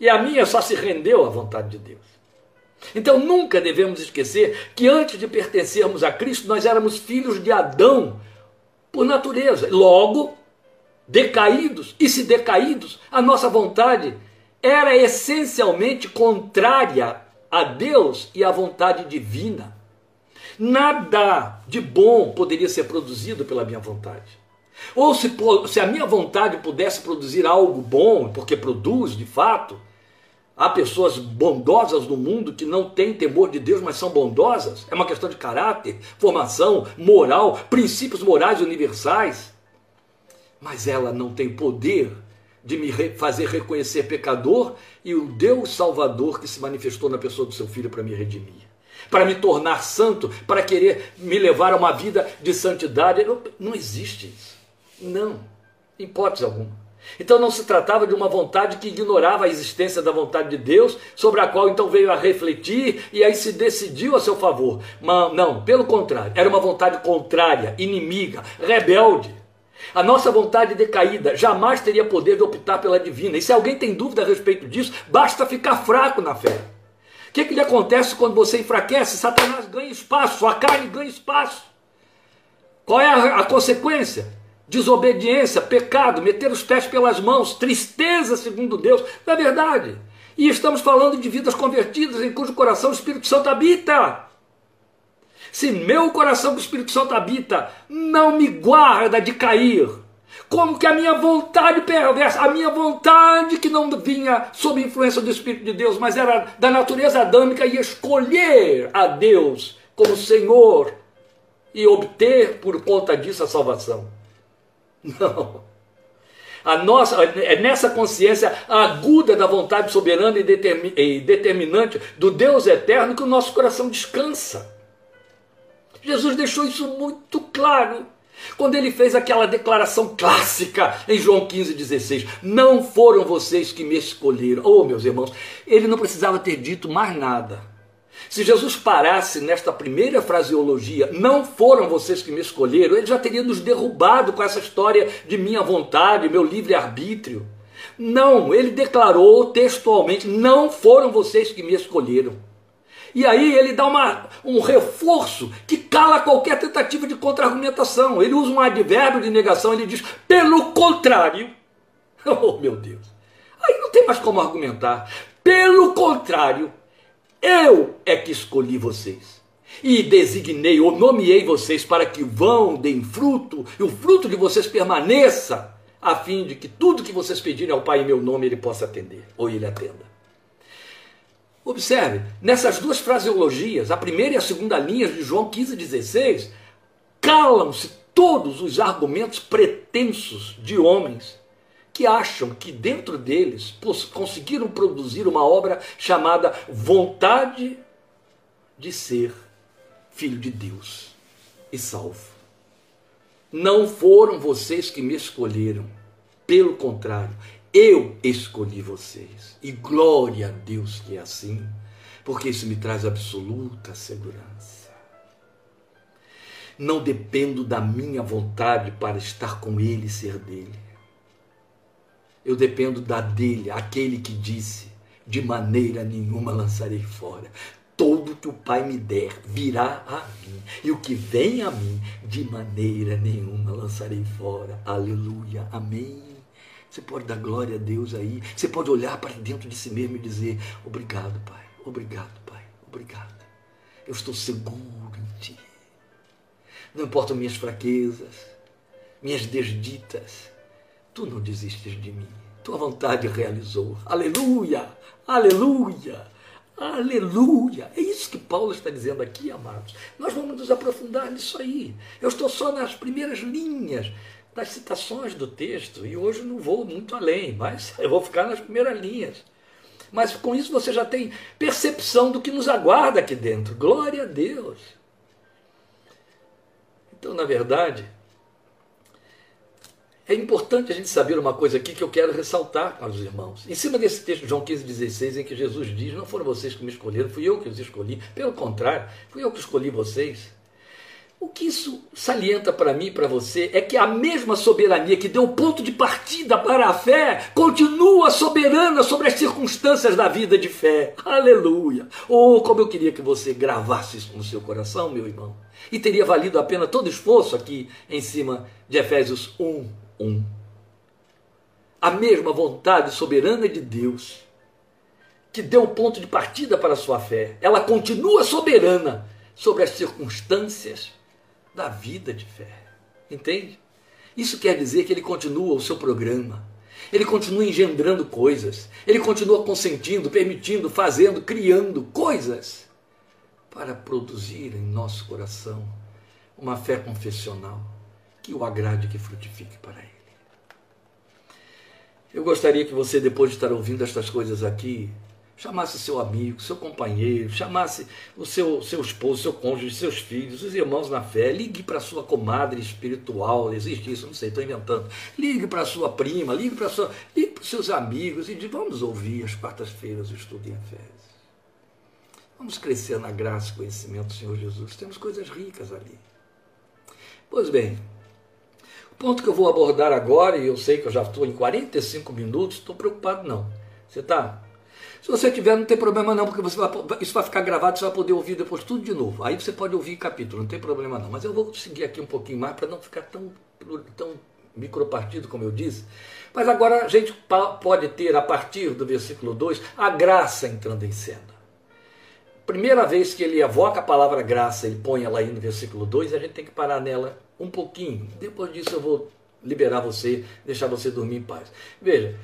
E a minha só se rendeu à vontade de Deus. Então nunca devemos esquecer que antes de pertencermos a Cristo, nós éramos filhos de Adão por natureza. Logo, decaídos, e se decaídos, a nossa vontade era essencialmente contrária a Deus e à vontade divina. Nada de bom poderia ser produzido pela minha vontade. Ou se, se a minha vontade pudesse produzir algo bom, porque produz de fato, há pessoas bondosas no mundo que não têm temor de Deus, mas são bondosas. É uma questão de caráter, formação, moral, princípios morais universais. Mas ela não tem poder de me fazer reconhecer pecador e o Deus Salvador que se manifestou na pessoa do seu filho para me redimir para me tornar santo, para querer me levar a uma vida de santidade. Não, não existe isso. Não, hipótese alguma. Então não se tratava de uma vontade que ignorava a existência da vontade de Deus, sobre a qual então veio a refletir e aí se decidiu a seu favor. Mas, não, pelo contrário, era uma vontade contrária, inimiga, rebelde. A nossa vontade decaída jamais teria poder de optar pela divina. E se alguém tem dúvida a respeito disso, basta ficar fraco na fé que, que lhe acontece quando você enfraquece? Satanás ganha espaço, sua carne ganha espaço. Qual é a, a consequência? Desobediência, pecado, meter os pés pelas mãos, tristeza, segundo Deus. Não é verdade? E estamos falando de vidas convertidas em cujo coração o Espírito Santo habita. Se meu coração que o Espírito Santo habita não me guarda de cair, como que a minha vontade perversa, a minha vontade que não vinha sob influência do Espírito de Deus, mas era da natureza adâmica, e escolher a Deus como Senhor e obter por conta disso a salvação. Não. A nossa, é nessa consciência aguda da vontade soberana e determinante do Deus eterno que o nosso coração descansa. Jesus deixou isso muito claro quando ele fez aquela declaração clássica em João 15,16: Não foram vocês que me escolheram. Oh, meus irmãos, ele não precisava ter dito mais nada. Se Jesus parasse nesta primeira fraseologia, não foram vocês que me escolheram, ele já teria nos derrubado com essa história de minha vontade, meu livre-arbítrio. Não, ele declarou textualmente: não foram vocês que me escolheram. E aí ele dá uma, um reforço que cala qualquer tentativa de contra-argumentação. Ele usa um advérbio de negação, ele diz, pelo contrário. (laughs) Oh, meu Deus. Aí não tem mais como argumentar. Pelo contrário, eu é que escolhi vocês. E designei ou nomeei vocês para que vão, deem fruto, e o fruto de vocês permaneça, a fim de que tudo que vocês pedirem ao Pai em meu nome ele possa atender, ou ele atenda. Observe, nessas duas fraseologias, a primeira e a segunda linhas de João 15,16, calam-se todos os argumentos pretensos de homens que acham que dentro deles conseguiram produzir uma obra chamada vontade de ser filho de Deus e salvo. Não foram vocês que me escolheram, pelo contrário, eu escolhi vocês. E glória a Deus que é assim, porque isso me traz absoluta segurança. Não dependo da minha vontade para estar com Ele e ser dele. Eu dependo da dele, aquele que disse: de maneira nenhuma lançarei fora. todo que o Pai me der virá a mim, e o que vem a mim, de maneira nenhuma lançarei fora. Aleluia, amém. Você pode dar glória a Deus aí, você pode olhar para dentro de si mesmo e dizer: Obrigado, Pai, obrigado, Pai, obrigado. Eu estou seguro em Ti. Não importam minhas fraquezas, minhas desditas, Tu não desistes de mim. Tua vontade realizou. Aleluia! Aleluia! Aleluia! É isso que Paulo está dizendo aqui, amados. Nós vamos nos aprofundar nisso aí. Eu estou só nas primeiras linhas das citações do texto e hoje não vou muito além, mas (laughs) eu vou ficar nas primeiras linhas. Mas com isso você já tem percepção do que nos aguarda aqui dentro. Glória a Deus! Então, na verdade, é importante a gente saber uma coisa aqui que eu quero ressaltar para os irmãos. Em cima desse texto de João 15,16, em que Jesus diz: Não foram vocês que me escolheram, fui eu que os escolhi. Pelo contrário, fui eu que escolhi vocês. O que isso salienta para mim e para você é que a mesma soberania que deu ponto de partida para a fé continua soberana sobre as circunstâncias da vida de fé. Aleluia! Oh, como eu queria que você gravasse isso no seu coração, meu irmão. E teria valido a pena todo esforço aqui em cima de Efésios 1, um. A mesma vontade soberana de Deus, que deu o ponto de partida para a sua fé, ela continua soberana sobre as circunstâncias da vida de fé. Entende? Isso quer dizer que ele continua o seu programa. Ele continua engendrando coisas. Ele continua consentindo, permitindo, fazendo, criando coisas para produzir em nosso coração uma fé confessional que o agrade que frutifique para Ele. Eu gostaria que você, depois de estar ouvindo estas coisas aqui, chamasse seu amigo, seu companheiro, chamasse o seu, seu esposo, seu cônjuge, seus filhos, os irmãos na fé, ligue para sua comadre espiritual, existe isso, não sei, estou inventando. Ligue para sua prima, ligue para sua, ligue para seus amigos e diga, vamos ouvir as quartas-feiras o estudo em Efésios. Vamos crescer na graça e conhecimento do Senhor Jesus. Temos coisas ricas ali. Pois bem, ponto que eu vou abordar agora, e eu sei que eu já estou em 45 minutos, estou preocupado não. Você está? Se você tiver, não tem problema não, porque você vai, isso vai ficar gravado, você vai poder ouvir depois tudo de novo. Aí você pode ouvir capítulo, não tem problema não. Mas eu vou seguir aqui um pouquinho mais para não ficar tão, tão micropartido, como eu disse. Mas agora a gente pode ter, a partir do versículo 2, a graça entrando em cena. Primeira vez que ele evoca a palavra graça, ele põe ela aí no versículo 2, a gente tem que parar nela um pouquinho. Depois disso eu vou liberar você, deixar você dormir em paz. Veja,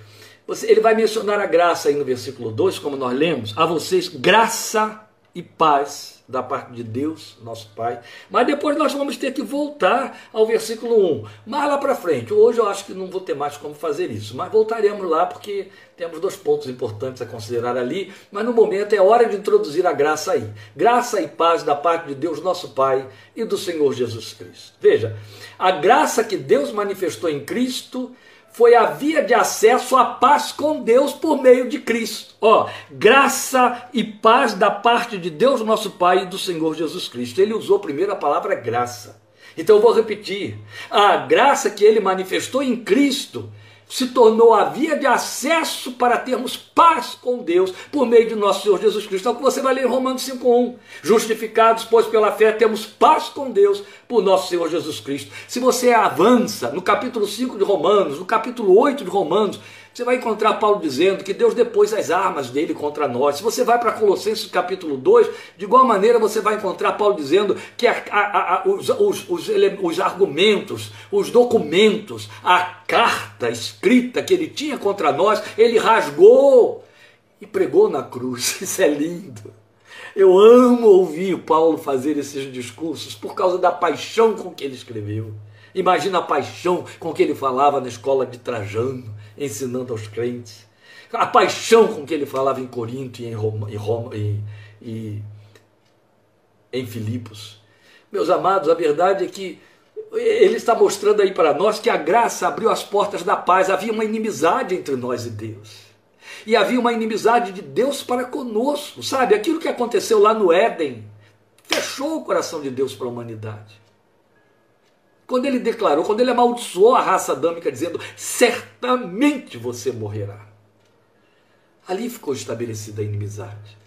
você, ele vai mencionar a graça aí no versículo 2, como nós lemos, a vocês graça e paz da parte de Deus, nosso Pai. Mas depois nós vamos ter que voltar ao versículo 1. Mais lá para frente. Hoje eu acho que não vou ter mais como fazer isso, mas voltaremos lá porque temos dois pontos importantes a considerar ali. Mas no momento é hora de introduzir a graça aí. Graça e paz da parte de Deus, nosso Pai e do Senhor Jesus Cristo. Veja, a graça que Deus manifestou em Cristo foi a via de acesso à paz com Deus por meio de Cristo. Ó, graça e paz da parte de Deus, nosso Pai, e do Senhor Jesus Cristo. Ele usou primeiro a palavra graça. Então eu vou repetir. A graça que ele manifestou em Cristo se tornou a via de acesso para termos paz com Deus por meio de nosso Senhor Jesus Cristo. É o que você vai ler em Romanos 5.1. Justificados, pois pela fé temos paz com Deus por nosso Senhor Jesus Cristo. Se você avança no capítulo 5 de Romanos, no capítulo 8 de Romanos, você vai encontrar Paulo dizendo que Deus depôs as armas dele contra nós. Se você vai para Colossenses capítulo 2, de igual maneira você vai encontrar Paulo dizendo que a, a, a, os, os, os, os argumentos, os documentos, a carta escrita que ele tinha contra nós, ele rasgou e pregou na cruz. (laughs) Isso é lindo. Eu amo ouvir Paulo fazer esses discursos por causa da paixão com que ele escreveu. Imagina a paixão com que ele falava na escola de Trajano ensinando aos crentes. A paixão com que ele falava em Corinto e em Roma, em, Roma, e, em Filipos. Meus amados, a verdade é que ele está mostrando aí para nós que a graça abriu as portas da paz. Havia uma inimizade entre nós e Deus. E havia uma inimizade de Deus para conosco, sabe? Aquilo que aconteceu lá no Éden fechou o coração de Deus para a humanidade. Quando ele declarou, quando ele amaldiçoou a raça adâmica, dizendo: certamente você morrerá. Ali ficou estabelecida a inimizade.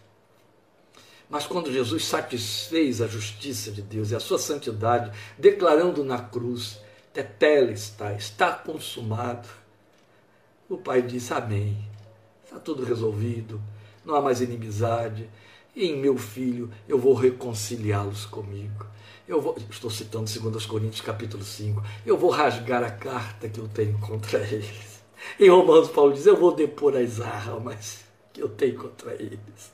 Mas quando Jesus satisfez a justiça de Deus e a sua santidade, declarando na cruz, está, está consumado, o Pai disse, amém, está tudo resolvido, não há mais inimizade, em meu filho eu vou reconciliá-los comigo. Eu vou, estou citando 2 Coríntios capítulo 5, eu vou rasgar a carta que eu tenho contra eles. Em Romanos, Paulo diz: Eu vou depor as armas que eu tenho contra eles.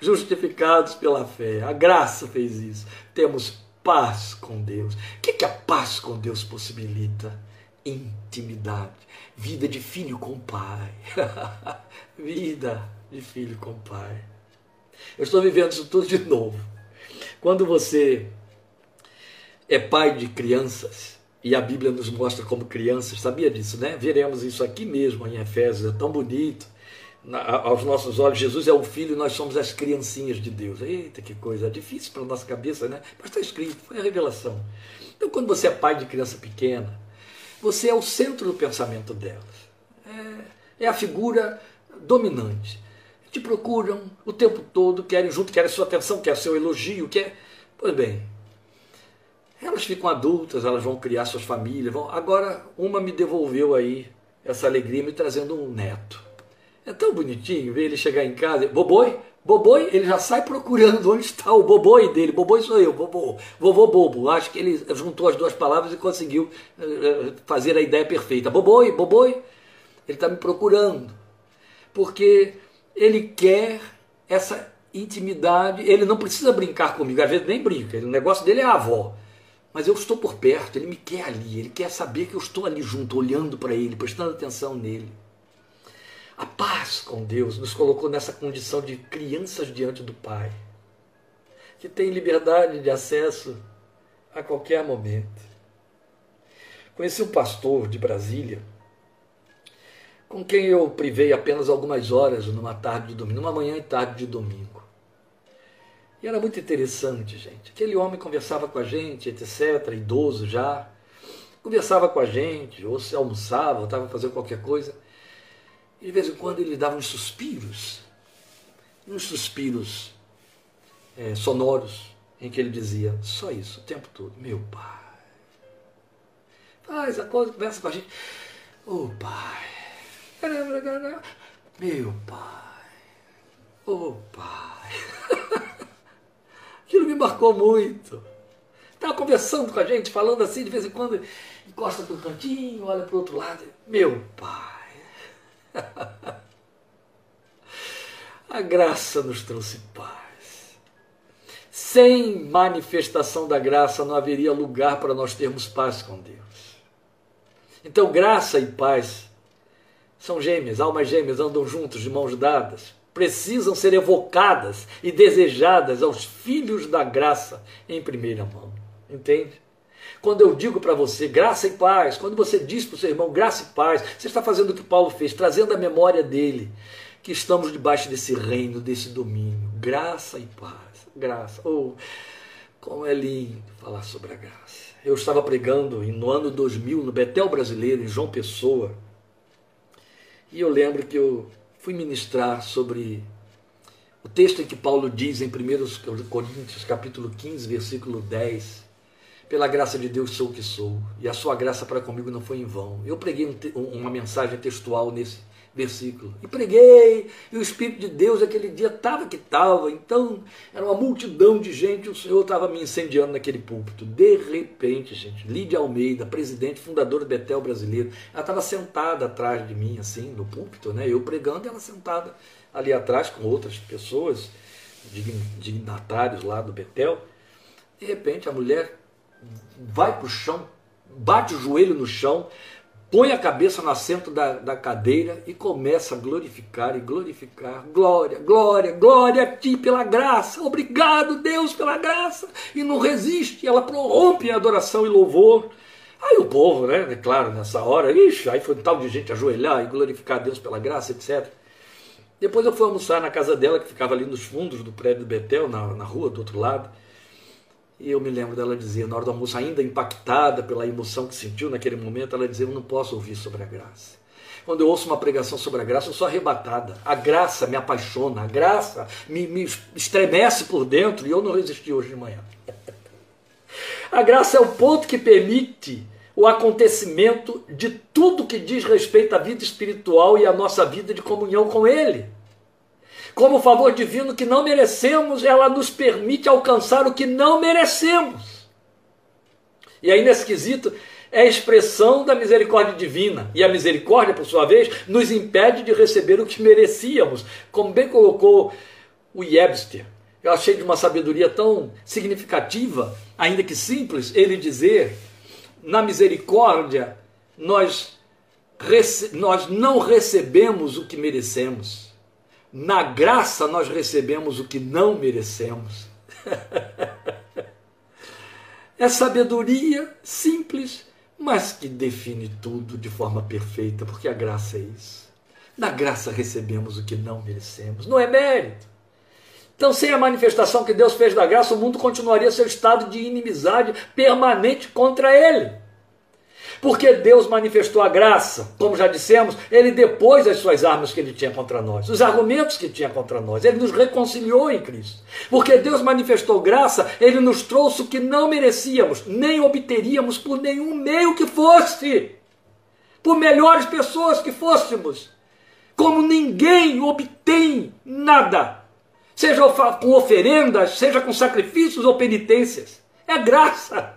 Justificados pela fé, a graça fez isso. Temos paz com Deus. O que, que a paz com Deus possibilita? Intimidade, vida de filho com pai. (laughs) vida de filho com pai. Eu estou vivendo isso tudo de novo. Quando você é pai de crianças, e a Bíblia nos mostra como crianças, sabia disso, né? Veremos isso aqui mesmo em Efésios, é tão bonito. Na, aos nossos olhos, Jesus é o Filho e nós somos as criancinhas de Deus. Eita, que coisa difícil para a nossa cabeça, né? Mas está escrito, foi a revelação. Então, quando você é pai de criança pequena, você é o centro do pensamento delas. É, é a figura dominante. Te procuram o tempo todo, querem junto, querem sua atenção, querem seu elogio, quer. Pois bem, elas ficam adultas, elas vão criar suas famílias. Vão... Agora, uma me devolveu aí essa alegria me trazendo um neto. É tão bonitinho ver ele chegar em casa. Boboi, Boboi, ele já sai procurando onde está o boboi dele. Boboi sou eu, bobô, vovô bobo. Acho que ele juntou as duas palavras e conseguiu eh, eh, fazer a ideia perfeita. Boboi, boboi, ele está me procurando. Porque ele quer essa intimidade. Ele não precisa brincar comigo, às vezes nem brinca. O negócio dele é a avó mas eu estou por perto, ele me quer ali, ele quer saber que eu estou ali junto, olhando para ele, prestando atenção nele. A paz com Deus nos colocou nessa condição de crianças diante do Pai, que tem liberdade de acesso a qualquer momento. Conheci um pastor de Brasília, com quem eu privei apenas algumas horas numa tarde de domingo, numa manhã e tarde de domingo. Era muito interessante, gente. Aquele homem conversava com a gente, etc., idoso já, conversava com a gente, ou se almoçava, ou estava fazendo qualquer coisa. E de vez em quando ele dava uns suspiros, uns suspiros é, sonoros, em que ele dizia só isso o tempo todo: Meu pai. Faz a coisa, conversa com a gente. Ô oh, pai. Meu pai. Ô oh, pai. Marcou muito. Estava conversando com a gente, falando assim, de vez em quando, encosta para um cantinho, olha para o outro lado. Meu pai. (laughs) a graça nos trouxe paz. Sem manifestação da graça não haveria lugar para nós termos paz com Deus. Então, graça e paz são gêmeas, almas gêmeas, andam juntos, de mãos dadas precisam ser evocadas e desejadas aos filhos da graça em primeira mão. Entende? Quando eu digo para você graça e paz, quando você diz para o seu irmão graça e paz, você está fazendo o que Paulo fez, trazendo a memória dele, que estamos debaixo desse reino, desse domínio. Graça e paz. Graça. Oh, como é lindo falar sobre a graça. Eu estava pregando no ano 2000 no Betel Brasileiro, em João Pessoa, e eu lembro que eu fui ministrar sobre o texto em que Paulo diz em 1 Coríntios capítulo 15, versículo 10, pela graça de Deus sou o que sou, e a sua graça para comigo não foi em vão. Eu preguei um, uma mensagem textual nesse versículo. E preguei, e o Espírito de Deus aquele dia estava que estava. Então, era uma multidão de gente, o Senhor estava me incendiando naquele púlpito. De repente, gente, Lídia Almeida, presidente, fundadora do Betel Brasileiro, ela estava sentada atrás de mim, assim, no púlpito, né? Eu pregando, ela sentada ali atrás com outras pessoas, dignatários lá do Betel. De repente, a mulher vai para o chão, bate o joelho no chão, põe a cabeça no assento da, da cadeira e começa a glorificar e glorificar. Glória, glória, glória a ti pela graça. Obrigado, Deus, pela graça. E não resiste, ela prorrompe em adoração e louvor. Aí o povo, né, é claro, nessa hora, ixi, aí foi um tal de gente ajoelhar e glorificar Deus pela graça, etc. Depois eu fui almoçar na casa dela, que ficava ali nos fundos do prédio do Betel, na, na rua do outro lado. E eu me lembro dela dizer, na hora do almoço, ainda impactada pela emoção que sentiu naquele momento, ela dizia: Eu não posso ouvir sobre a graça. quando eu ouço uma pregação sobre a graça, eu sou arrebatada. A graça me apaixona, a graça me, me estremece por dentro e eu não resisti hoje de manhã. A graça é o ponto que permite o acontecimento de tudo que diz respeito à vida espiritual e à nossa vida de comunhão com Ele. Como favor divino que não merecemos, ela nos permite alcançar o que não merecemos. E aí, nesse quesito, é a expressão da misericórdia divina. E a misericórdia, por sua vez, nos impede de receber o que merecíamos. Como bem colocou o Webster. Eu achei de uma sabedoria tão significativa, ainda que simples, ele dizer: na misericórdia, nós, nós não recebemos o que merecemos. Na graça, nós recebemos o que não merecemos. (laughs) é sabedoria simples, mas que define tudo de forma perfeita, porque a graça é isso. Na graça recebemos o que não merecemos, não é mérito. Então, sem a manifestação que Deus fez da graça, o mundo continuaria seu estado de inimizade permanente contra ele. Porque Deus manifestou a graça, como já dissemos, ele depois as suas armas que ele tinha contra nós, os argumentos que tinha contra nós, ele nos reconciliou em Cristo. Porque Deus manifestou graça, ele nos trouxe o que não merecíamos, nem obteríamos por nenhum meio que fosse, por melhores pessoas que fôssemos. Como ninguém obtém nada, seja com oferendas, seja com sacrifícios ou penitências, é graça.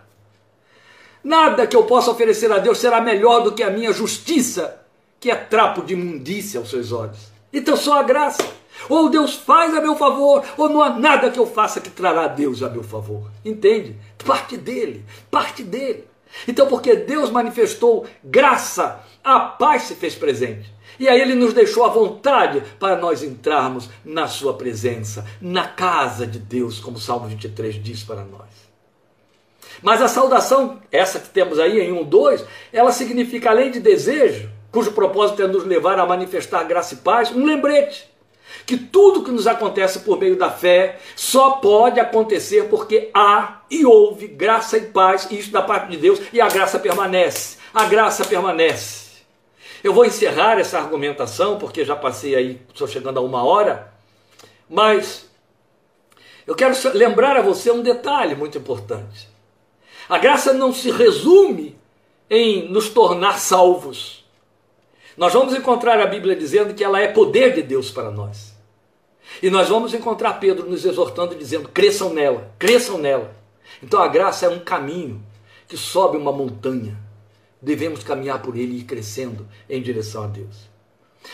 Nada que eu possa oferecer a Deus será melhor do que a minha justiça, que é trapo de imundícia aos seus olhos. Então só a graça. Ou Deus faz a meu favor, ou não há nada que eu faça que trará Deus a meu favor. Entende? Parte dele, parte dele. Então, porque Deus manifestou graça, a paz se fez presente. E aí ele nos deixou à vontade para nós entrarmos na sua presença, na casa de Deus, como o Salmo 23 diz para nós. Mas a saudação, essa que temos aí em 1, 2, ela significa, além de desejo, cujo propósito é nos levar a manifestar graça e paz, um lembrete. Que tudo que nos acontece por meio da fé só pode acontecer porque há e houve graça e paz, isso da parte de Deus, e a graça permanece. A graça permanece. Eu vou encerrar essa argumentação, porque já passei aí, estou chegando a uma hora, mas eu quero lembrar a você um detalhe muito importante. A graça não se resume em nos tornar salvos. Nós vamos encontrar a Bíblia dizendo que ela é poder de Deus para nós. E nós vamos encontrar Pedro nos exortando dizendo: cresçam nela, cresçam nela. Então a graça é um caminho que sobe uma montanha. Devemos caminhar por ele e ir crescendo em direção a Deus.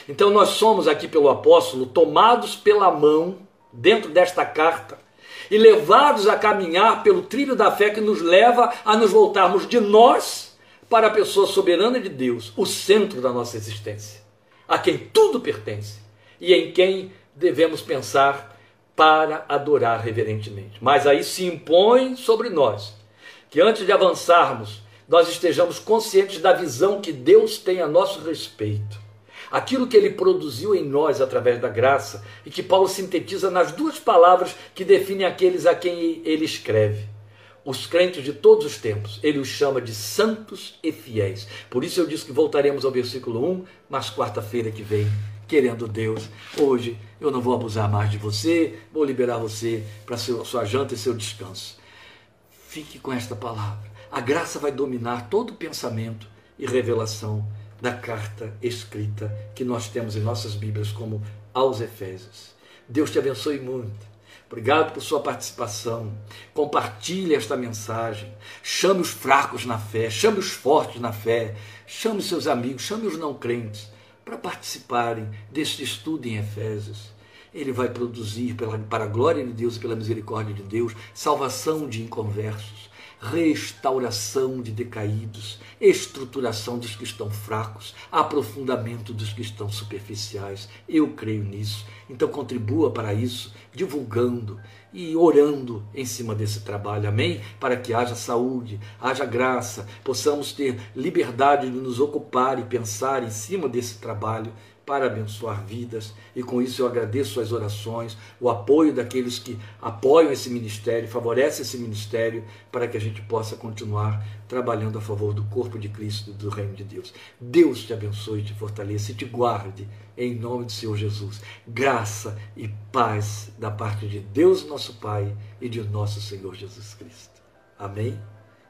Então nós somos aqui pelo apóstolo tomados pela mão dentro desta carta e levados a caminhar pelo trilho da fé que nos leva a nos voltarmos de nós para a pessoa soberana de Deus, o centro da nossa existência, a quem tudo pertence e em quem devemos pensar para adorar reverentemente. Mas aí se impõe sobre nós que antes de avançarmos, nós estejamos conscientes da visão que Deus tem a nosso respeito aquilo que ele produziu em nós através da graça e que Paulo sintetiza nas duas palavras que definem aqueles a quem ele escreve. Os crentes de todos os tempos, ele os chama de santos e fiéis. Por isso eu disse que voltaremos ao versículo 1, mas quarta-feira que vem, querendo Deus, hoje eu não vou abusar mais de você, vou liberar você para sua janta e seu descanso. Fique com esta palavra. A graça vai dominar todo pensamento e revelação da carta escrita que nós temos em nossas Bíblias, como aos Efésios. Deus te abençoe muito. Obrigado por sua participação. Compartilhe esta mensagem. Chame os fracos na fé, chame os fortes na fé, chame os seus amigos, chame os não crentes para participarem deste estudo em Efésios. Ele vai produzir, pela, para a glória de Deus e pela misericórdia de Deus, salvação de inconversos, restauração de decaídos, estruturação dos que estão fracos, aprofundamento dos que estão superficiais. Eu creio nisso. Então contribua para isso, divulgando e orando em cima desse trabalho. Amém? Para que haja saúde, haja graça, possamos ter liberdade de nos ocupar e pensar em cima desse trabalho para abençoar vidas, e com isso eu agradeço as orações, o apoio daqueles que apoiam esse ministério, favorecem esse ministério, para que a gente possa continuar trabalhando a favor do corpo de Cristo e do reino de Deus. Deus te abençoe, te fortaleça e te guarde, em nome do Senhor Jesus. Graça e paz da parte de Deus, nosso Pai, e de nosso Senhor Jesus Cristo. Amém?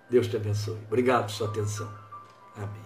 Deus te abençoe. Obrigado por sua atenção. Amém.